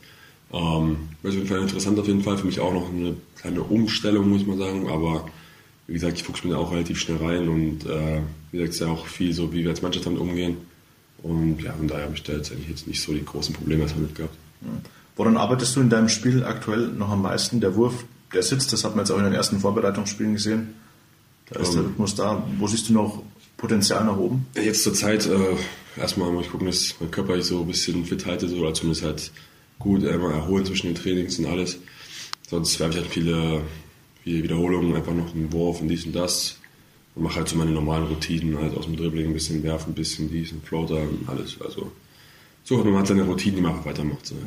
Ähm, ist auf jeden Fall interessant auf jeden Fall. Für mich auch noch eine kleine Umstellung, muss man sagen. Aber wie gesagt, ich fuchse mich da auch relativ schnell rein und äh, wie gesagt, es ist ja auch viel so, wie wir als Mannschaft damit umgehen. Und ja, von daher habe ich da jetzt eigentlich jetzt nicht so die großen Probleme erstmal mit gehabt. Woran arbeitest du in deinem Spiel aktuell noch am meisten? Der Wurf, der sitzt, das hat man jetzt auch in den ersten Vorbereitungsspielen gesehen. Da ist um, der ähm. Rhythmus da. Wo siehst du noch Potenzial nach oben? Jetzt zur Zeit äh, erstmal mal gucken, dass mein Körper so ein bisschen fit halte, so, oder zumindest halt gut einmal erholen zwischen den Trainings und alles. Sonst werfe ich halt viele, viele Wiederholungen, einfach noch einen Wurf und dies und das. und mache halt so meine normalen Routinen, halt aus dem Dribbling ein bisschen werfen, ein bisschen dies, ein Floater und alles. Also so hat man halt seine Routinen, die man einfach weitermacht. So, ja.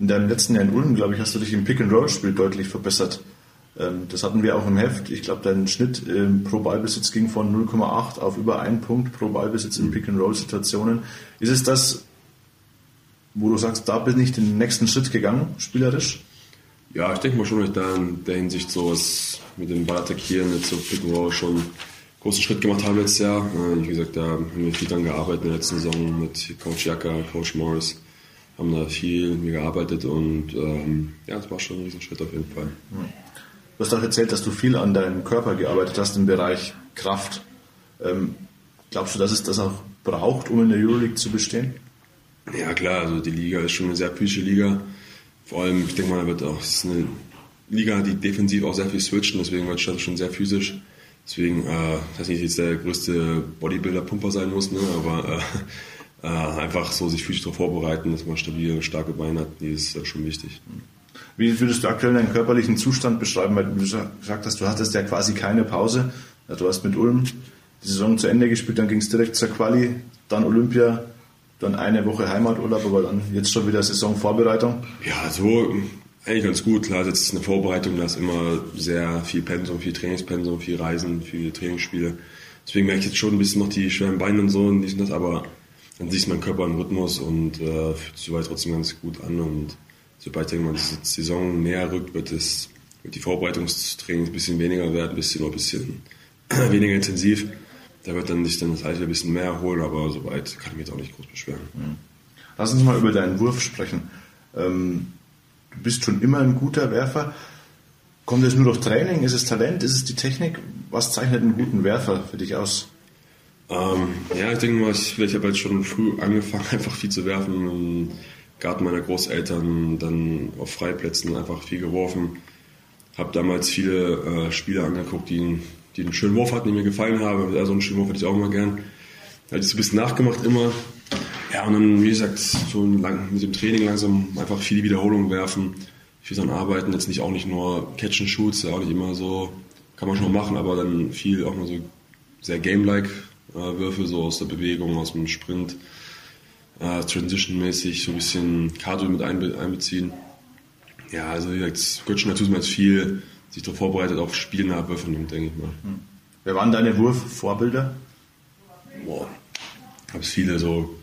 In deinem letzten Jahr in Ulm, glaube ich, hast du dich im Pick-and-Roll-Spiel deutlich verbessert. Ähm, das hatten wir auch im Heft. Ich glaube, dein Schnitt pro Ballbesitz ging von 0,8 auf über einen Punkt pro Ballbesitz in Pick-and-Roll-Situationen. Ist es das, wo du sagst, da bin ich den nächsten Schritt gegangen, spielerisch? Ja, ich denke mal schon, dass ich da in der Hinsicht so was mit dem Ball attackieren, jetzt so Pick and Roll schon einen großen Schritt gemacht habe letztes Jahr. Äh, wie gesagt, da haben wir viel dran gearbeitet in der letzten Saison mit Coach Jacka, Coach Morris. Haben da viel mit mir gearbeitet und ähm, ja, das war schon ein Riesenschritt auf jeden Fall. Du hast auch erzählt, dass du viel an deinem Körper gearbeitet hast im Bereich Kraft. Ähm, glaubst du, dass es das auch braucht, um in der Euroleague zu bestehen? Ja, klar, also die Liga ist schon eine sehr physische Liga. Vor allem, ich denke mal, wird auch, es ist eine Liga, die defensiv auch sehr viel switchen, deswegen wird es schon sehr physisch. Deswegen, äh, dass ich jetzt der größte Bodybuilder-Pumper sein muss, ne, aber äh, äh, einfach so sich physisch darauf vorbereiten, dass man stabile, starke Beine hat, die ist äh, schon wichtig. Wie würdest du aktuell deinen körperlichen Zustand beschreiben? Weil du gesagt hast, du hattest ja quasi keine Pause. Du hast mit Ulm die Saison zu Ende gespielt, dann ging es direkt zur Quali, dann Olympia, dann eine Woche Heimaturlaub, aber dann jetzt schon wieder Saisonvorbereitung. Ja, so eigentlich ganz gut. Klar, jetzt ist eine Vorbereitung, da ist immer sehr viel Pensum, viel Trainingspensum, viel Reisen, viele Trainingsspiele. Deswegen merke ich jetzt schon ein bisschen noch die schweren Beine und so und dies und das, aber dann sieht mein Körper im Rhythmus und äh, fühlt sich soweit trotzdem ganz gut an und sobald irgendwann die Saison näher rückt, wird, es, wird die Vorbereitungstraining ein bisschen weniger werden, ein bisschen, ein bisschen weniger intensiv. Da wird dann sich dann das Alter ein bisschen mehr erholen, aber soweit kann ich mich jetzt auch nicht groß beschweren. Mhm. Lass uns mal über deinen Wurf sprechen. Ähm, du bist schon immer ein guter Werfer. Kommt es nur durch Training? Ist es Talent? Ist es die Technik? Was zeichnet einen guten Werfer für dich aus? Ähm, ja, ich denke mal, ich, ich habe halt schon früh angefangen, einfach viel zu werfen. Im Garten meiner Großeltern, dann auf Freiplätzen einfach viel geworfen. Habe damals viele äh, Spieler angeguckt, die die einen schönen Wurf hatten, die mir gefallen haben. Also einen schönen Wurf hätte ich auch immer gern. Da hatte ich so ein bisschen nachgemacht immer. Ja, und dann, wie gesagt, so lang, mit dem Training langsam einfach viele Wiederholungen werfen, viel dran arbeiten. Jetzt nicht auch nicht nur Catch and Shoots, ja auch nicht immer so, kann man schon machen, aber dann viel auch mal so sehr game-like Würfe, so aus der Bewegung, aus dem Sprint, äh, Transition-mäßig, so ein bisschen Cardio mit einbe einbeziehen. Ja, also wie gesagt, dazu, dass man jetzt viel sich darauf vorbereitet auf spielnahe Würfe nimmt, denke ich mal. Hm. Wer waren deine Wurfvorbilder? Boah, gab es viele, so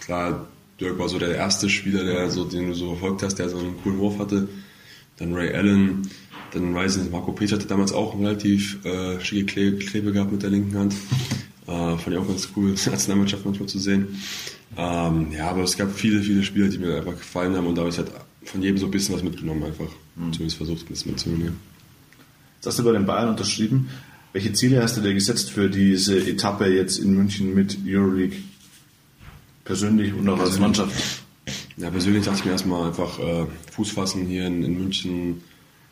klar, Dirk war so der erste Spieler, der so, den du so verfolgt hast, der so einen coolen Wurf hatte. Dann Ray Allen, dann weiß ich nicht, Marco Petsch hatte damals auch eine relativ äh, schicke Klebe, Klebe gehabt mit der linken Hand. Äh, fand ich auch ganz cool, als Nationalmannschaft manchmal zu sehen. Ähm, ja, aber es gab viele, viele Spieler, die mir einfach gefallen haben und da habe ich halt von jedem so ein bisschen was mitgenommen einfach. Mhm. Zumindest versucht, ein bisschen mitzunehmen. Jetzt hast du bei den Bayern unterschrieben. Welche Ziele hast du dir gesetzt für diese Etappe jetzt in München mit Euroleague? Persönlich und auch als Mannschaft? Ja, persönlich dachte ich mir erstmal einfach äh, Fuß fassen hier in, in München,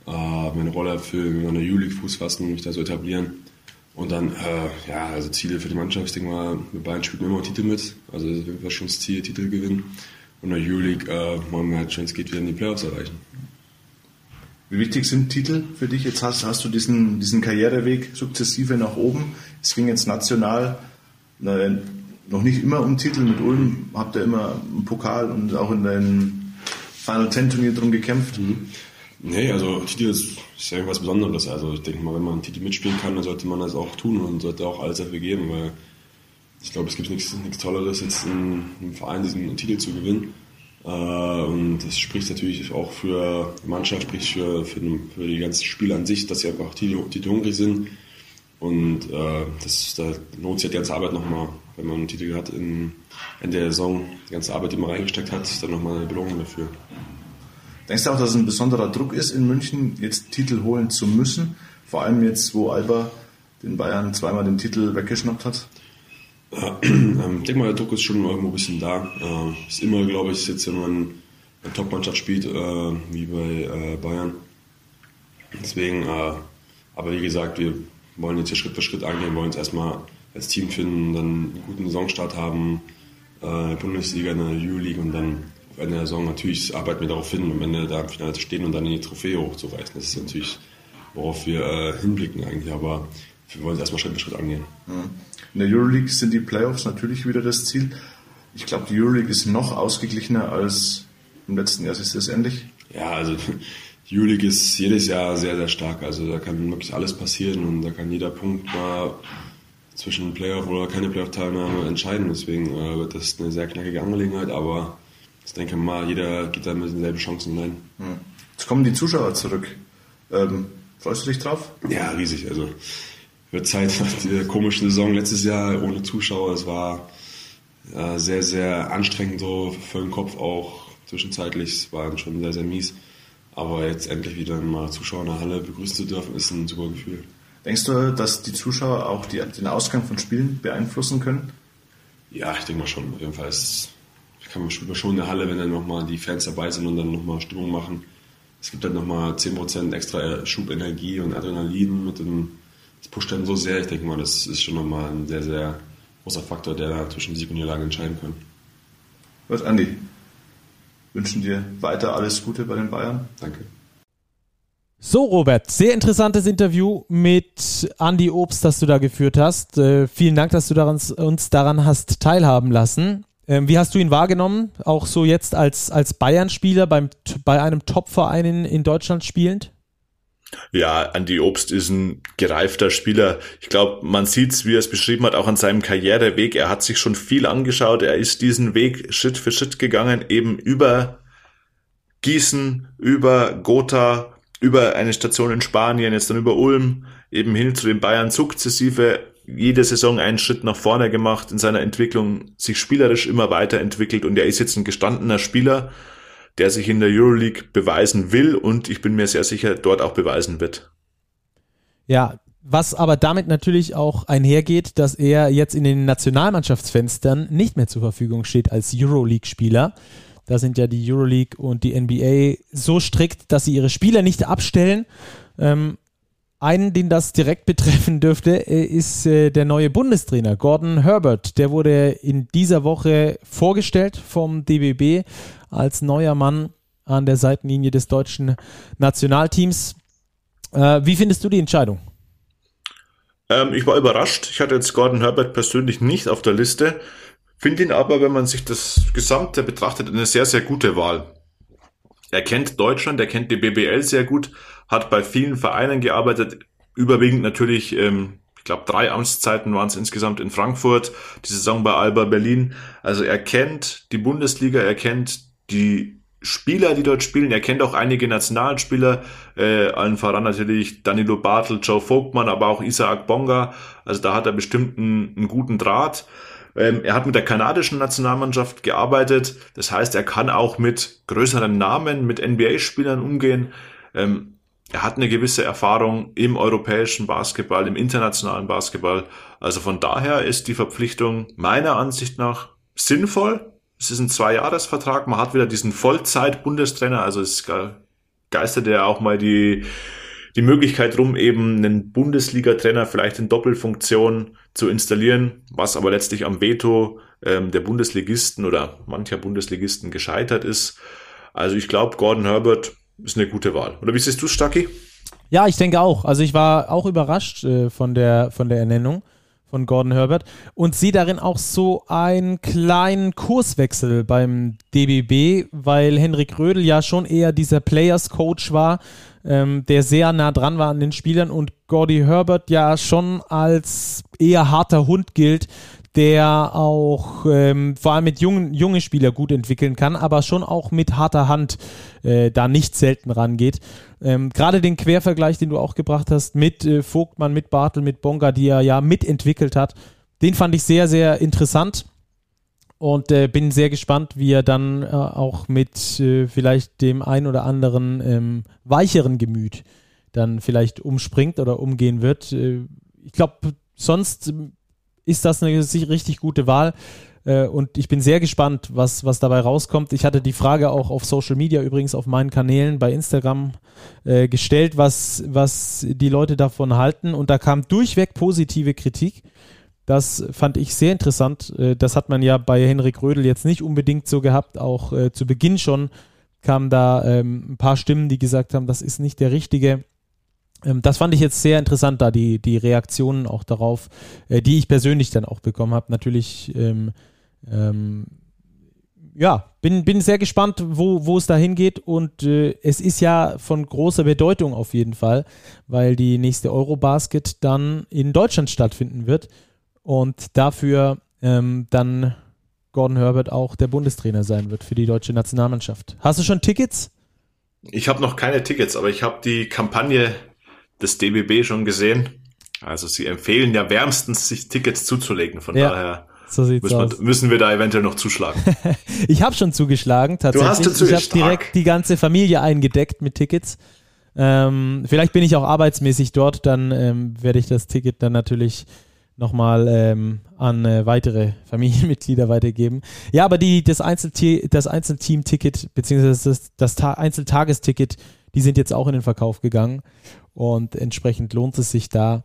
äh, meine Rolle erfüllen, in der Euroleague Fuß fassen, mich da so etablieren. Und dann, äh, ja, also Ziele für die Mannschaft. Ich denke mal, wir beiden spielen immer Titel mit. Also das war schon das Ziel, Titel gewinnen. Und in der Euroleague äh, wollen wir halt, wenn es geht, wieder in die Playoffs erreichen. Wie wichtig sind Titel für dich? Jetzt hast, hast du diesen, diesen Karriereweg sukzessive nach oben. Es ging jetzt national na, noch nicht immer um Titel. Mit Ulm habt ihr immer einen Pokal und auch in deinem Final Ten Turnier drum gekämpft. Mhm. Nee, also Titel ist, ist ja irgendwas Besonderes. Also ich denke mal, wenn man einen Titel mitspielen kann, dann sollte man das auch tun und sollte auch alles dafür geben, weil ich glaube, es gibt nichts, nichts Tolleres, jetzt in einem Verein diesen Titel zu gewinnen. Äh, und das spricht natürlich auch für die Mannschaft, spricht für, für, für die ganzen Spieler an sich, dass sie einfach titelhungrig sind. Und äh, das, da lohnt sich die ganze Arbeit nochmal, wenn man einen Titel hat in, in der Saison, die ganze Arbeit, die man reingesteckt hat, dann nochmal eine Belohnung dafür. Denkst du auch, dass es ein besonderer Druck ist, in München jetzt Titel holen zu müssen? Vor allem jetzt, wo Alba den Bayern zweimal den Titel weggeschnappt hat? Ähm, ich denke mal, der Druck ist schon irgendwo ein bisschen da. Äh, ist immer, glaube ich, jetzt, wenn man eine Top-Mannschaft spielt, äh, wie bei äh, Bayern. Deswegen, äh, aber wie gesagt, wir wollen jetzt hier Schritt für Schritt angehen, wollen uns erstmal als Team finden, dann einen guten Saisonstart haben, äh, Bundesliga, in der Euroleague und dann Ende der Saison natürlich arbeiten wir darauf hin, am Ende da im Finale zu stehen und dann die Trophäe hochzureißen. Das ist natürlich, worauf wir äh, hinblicken eigentlich. Aber wir wollen es erstmal Schritt für Schritt angehen. In der Euroleague sind die Playoffs natürlich wieder das Ziel. Ich glaube, die Euroleague ist noch ausgeglichener als im letzten Jahr. Ist das ähnlich? Ja, also die Euroleague ist jedes Jahr sehr, sehr stark. Also da kann wirklich alles passieren und da kann jeder Punkt mal zwischen Playoff oder keine Playoff-Teilnahme entscheiden. Deswegen äh, wird das eine sehr knackige Angelegenheit, aber ich denke mal, jeder geht da mit denselben Chancen hinein. Jetzt kommen die Zuschauer zurück. Ähm, freust du dich drauf? Ja, riesig. Also wird Zeit nach dieser komischen Saison letztes Jahr ohne Zuschauer. Es war äh, sehr, sehr anstrengend so für den Kopf auch zwischenzeitlich. Es war schon sehr, sehr mies. Aber jetzt endlich wieder mal Zuschauer in der Halle begrüßen zu dürfen, ist ein super Gefühl. Denkst du, dass die Zuschauer auch die, den Ausgang von Spielen beeinflussen können? Ja, ich denke mal schon. Auf jeden Fall ist, kann man schon in der Halle, wenn dann nochmal die Fans dabei sind und dann nochmal Stimmung machen. Es gibt dann nochmal 10% extra Schubenergie und Adrenalin mit dem, das pusht dann so sehr. Ich denke mal, das ist schon nochmal ein sehr, sehr großer Faktor, der da zwischen Sieg und Niederlage entscheiden kann. Was, Andi? Wünschen dir weiter alles Gute bei den Bayern. Danke. So, Robert, sehr interessantes Interview mit Andy Obst, das du da geführt hast. Äh, vielen Dank, dass du daran, uns daran hast teilhaben lassen. Ähm, wie hast du ihn wahrgenommen? Auch so jetzt als, als Bayern-Spieler bei einem Top-Verein in, in Deutschland spielend? Ja, Andy Obst ist ein gereifter Spieler. Ich glaube, man sieht's, wie er es beschrieben hat, auch an seinem Karriereweg. Er hat sich schon viel angeschaut. Er ist diesen Weg Schritt für Schritt gegangen, eben über Gießen, über Gotha, über eine Station in Spanien, jetzt dann über Ulm, eben hin zu den Bayern sukzessive jede Saison einen Schritt nach vorne gemacht in seiner Entwicklung, sich spielerisch immer weiterentwickelt und er ist jetzt ein gestandener Spieler, der sich in der Euroleague beweisen will und ich bin mir sehr sicher, dort auch beweisen wird. Ja, was aber damit natürlich auch einhergeht, dass er jetzt in den Nationalmannschaftsfenstern nicht mehr zur Verfügung steht als Euroleague-Spieler. Da sind ja die Euroleague und die NBA so strikt, dass sie ihre Spieler nicht abstellen. Ähm, einen, den das direkt betreffen dürfte, äh, ist äh, der neue Bundestrainer Gordon Herbert. Der wurde in dieser Woche vorgestellt vom DBB als neuer Mann an der Seitenlinie des deutschen Nationalteams. Äh, wie findest du die Entscheidung? Ähm, ich war überrascht. Ich hatte jetzt Gordon Herbert persönlich nicht auf der Liste. Finde ihn aber, wenn man sich das Gesamte betrachtet, eine sehr, sehr gute Wahl. Er kennt Deutschland, er kennt die BBL sehr gut, hat bei vielen Vereinen gearbeitet, überwiegend natürlich, ähm, ich glaube, drei Amtszeiten waren es insgesamt in Frankfurt, die Saison bei Alba Berlin. Also er kennt die Bundesliga, er kennt die Spieler, die dort spielen. Er kennt auch einige Nationalspieler, äh, allen voran natürlich Danilo Bartel, Joe Vogtmann, aber auch Isaac Bonga. Also da hat er bestimmt einen, einen guten Draht. Ähm, er hat mit der kanadischen Nationalmannschaft gearbeitet. Das heißt, er kann auch mit größeren Namen, mit NBA-Spielern umgehen. Ähm, er hat eine gewisse Erfahrung im europäischen Basketball, im internationalen Basketball. Also von daher ist die Verpflichtung meiner Ansicht nach sinnvoll. Es ist ein Zweijahresvertrag. Man hat wieder diesen Vollzeit-Bundestrainer. Also es geistert ja auch mal die, die Möglichkeit rum, eben einen Bundesliga-Trainer vielleicht in Doppelfunktion zu installieren, was aber letztlich am Veto ähm, der Bundesligisten oder mancher Bundesligisten gescheitert ist. Also ich glaube, Gordon Herbert ist eine gute Wahl. Oder wie siehst du, Stucky? Ja, ich denke auch. Also ich war auch überrascht äh, von, der, von der Ernennung von Gordon Herbert und sehe darin auch so einen kleinen Kurswechsel beim DBB, weil Henrik Rödel ja schon eher dieser Players Coach war, ähm, der sehr nah dran war an den Spielern und Gordy Herbert ja schon als eher harter Hund gilt, der auch ähm, vor allem mit jungen junge Spieler gut entwickeln kann, aber schon auch mit harter Hand äh, da nicht selten rangeht. Ähm, Gerade den Quervergleich, den du auch gebracht hast mit äh, Vogtmann, mit Bartel, mit Bonga, die er ja mitentwickelt hat, den fand ich sehr, sehr interessant und äh, bin sehr gespannt, wie er dann äh, auch mit äh, vielleicht dem ein oder anderen ähm, weicheren Gemüt dann vielleicht umspringt oder umgehen wird. Äh, ich glaube, sonst ist das eine richtig gute Wahl. Äh, und ich bin sehr gespannt, was, was dabei rauskommt. Ich hatte die Frage auch auf Social Media, übrigens auf meinen Kanälen bei Instagram äh, gestellt, was, was die Leute davon halten. Und da kam durchweg positive Kritik. Das fand ich sehr interessant. Äh, das hat man ja bei Henrik Rödel jetzt nicht unbedingt so gehabt. Auch äh, zu Beginn schon kamen da ähm, ein paar Stimmen, die gesagt haben, das ist nicht der richtige. Ähm, das fand ich jetzt sehr interessant, da die, die Reaktionen auch darauf, äh, die ich persönlich dann auch bekommen habe. Natürlich, ähm, ähm, ja, bin, bin sehr gespannt, wo, wo es da hingeht. Und äh, es ist ja von großer Bedeutung auf jeden Fall, weil die nächste Eurobasket dann in Deutschland stattfinden wird. Und dafür ähm, dann Gordon Herbert auch der Bundestrainer sein wird für die deutsche Nationalmannschaft. Hast du schon Tickets? Ich habe noch keine Tickets, aber ich habe die Kampagne des DBB schon gesehen. Also sie empfehlen ja wärmstens, sich Tickets zuzulegen. Von ja, daher so müssen, wir, müssen, wir, da eventuell noch zuschlagen. ich habe schon zugeschlagen, tatsächlich. Du hast dazu ich habe direkt die ganze Familie eingedeckt mit Tickets. Ähm, vielleicht bin ich auch arbeitsmäßig dort, dann ähm, werde ich das Ticket dann natürlich nochmal ähm, an äh, weitere Familienmitglieder weitergeben. Ja, aber die, das, Einzelteam, das Einzelteam-Ticket, beziehungsweise das, das Ta Einzeltagesticket, die sind jetzt auch in den Verkauf gegangen. Und entsprechend lohnt es sich da,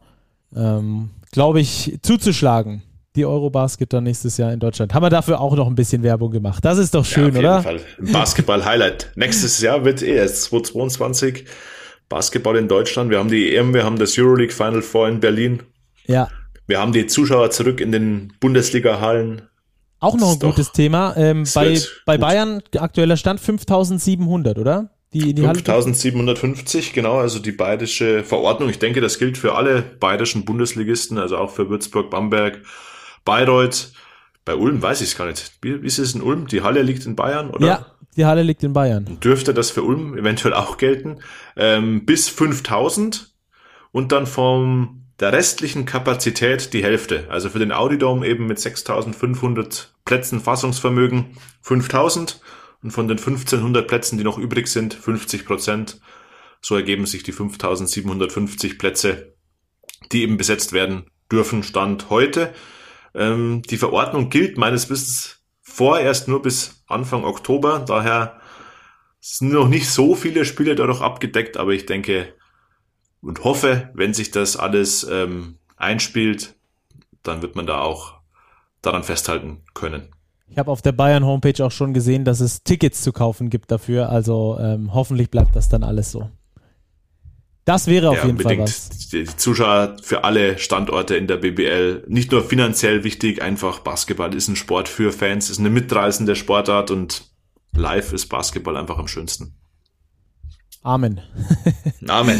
ähm, glaube ich, zuzuschlagen. Die Eurobasket dann nächstes Jahr in Deutschland. Haben wir dafür auch noch ein bisschen Werbung gemacht. Das ist doch schön, ja, auf jeden oder? Fall. Basketball-Highlight. Nächstes Jahr wird eh erst 2022 Basketball in Deutschland. Wir haben die EM, wir haben das Euroleague Final Four in Berlin. Ja. Wir haben die Zuschauer zurück in den Bundesliga-Hallen. Auch noch ein gutes Thema. Ähm, bei, bei Bayern aktueller Stand 5700, oder? Die die 5750, genau, also die bayerische Verordnung. Ich denke, das gilt für alle bayerischen Bundesligisten, also auch für Würzburg, Bamberg, Bayreuth. Bei Ulm weiß ich es gar nicht. Wie, wie ist es in Ulm? Die Halle liegt in Bayern, oder? Ja, die Halle liegt in Bayern. Dürfte das für Ulm eventuell auch gelten? Ähm, bis 5000 und dann vom der restlichen Kapazität die Hälfte. Also für den Audidom eben mit 6500 Plätzen Fassungsvermögen 5000 und von den 1500 Plätzen, die noch übrig sind, 50 Prozent. So ergeben sich die 5750 Plätze, die eben besetzt werden dürfen, Stand heute. Ähm, die Verordnung gilt meines Wissens vorerst nur bis Anfang Oktober, daher sind noch nicht so viele Spiele dadurch abgedeckt, aber ich denke und hoffe, wenn sich das alles ähm, einspielt, dann wird man da auch daran festhalten können. Ich habe auf der Bayern Homepage auch schon gesehen, dass es Tickets zu kaufen gibt dafür. Also ähm, hoffentlich bleibt das dann alles so. Das wäre auf ja, jeden Fall was. Die Zuschauer für alle Standorte in der BBL nicht nur finanziell wichtig, einfach Basketball ist ein Sport für Fans, ist eine mitreißende Sportart und live ist Basketball einfach am schönsten. Amen. Amen.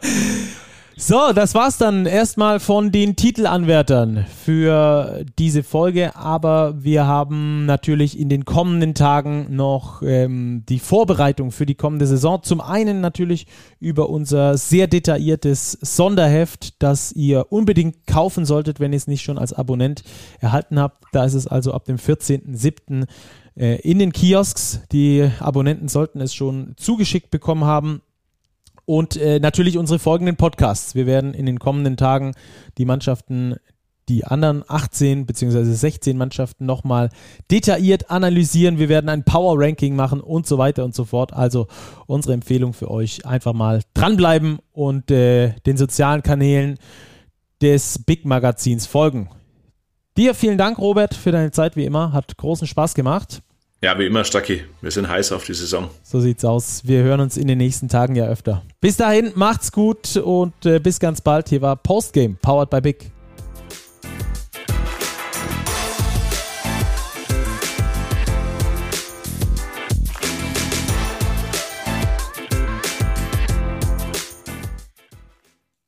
So, das war's dann erstmal von den Titelanwärtern für diese Folge. Aber wir haben natürlich in den kommenden Tagen noch ähm, die Vorbereitung für die kommende Saison. Zum einen natürlich über unser sehr detailliertes Sonderheft, das ihr unbedingt kaufen solltet, wenn ihr es nicht schon als Abonnent erhalten habt. Da ist es also ab dem 14.07. Äh, in den Kiosks. Die Abonnenten sollten es schon zugeschickt bekommen haben. Und äh, natürlich unsere folgenden Podcasts. Wir werden in den kommenden Tagen die Mannschaften, die anderen 18 bzw. 16 Mannschaften nochmal detailliert analysieren. Wir werden ein Power Ranking machen und so weiter und so fort. Also unsere Empfehlung für euch, einfach mal dranbleiben und äh, den sozialen Kanälen des Big Magazins folgen. Dir vielen Dank, Robert, für deine Zeit wie immer. Hat großen Spaß gemacht. Ja, wie immer, Stacki. Wir sind heiß auf die Saison. So sieht's aus. Wir hören uns in den nächsten Tagen ja öfter. Bis dahin, macht's gut und äh, bis ganz bald. Hier war Postgame, powered by Big.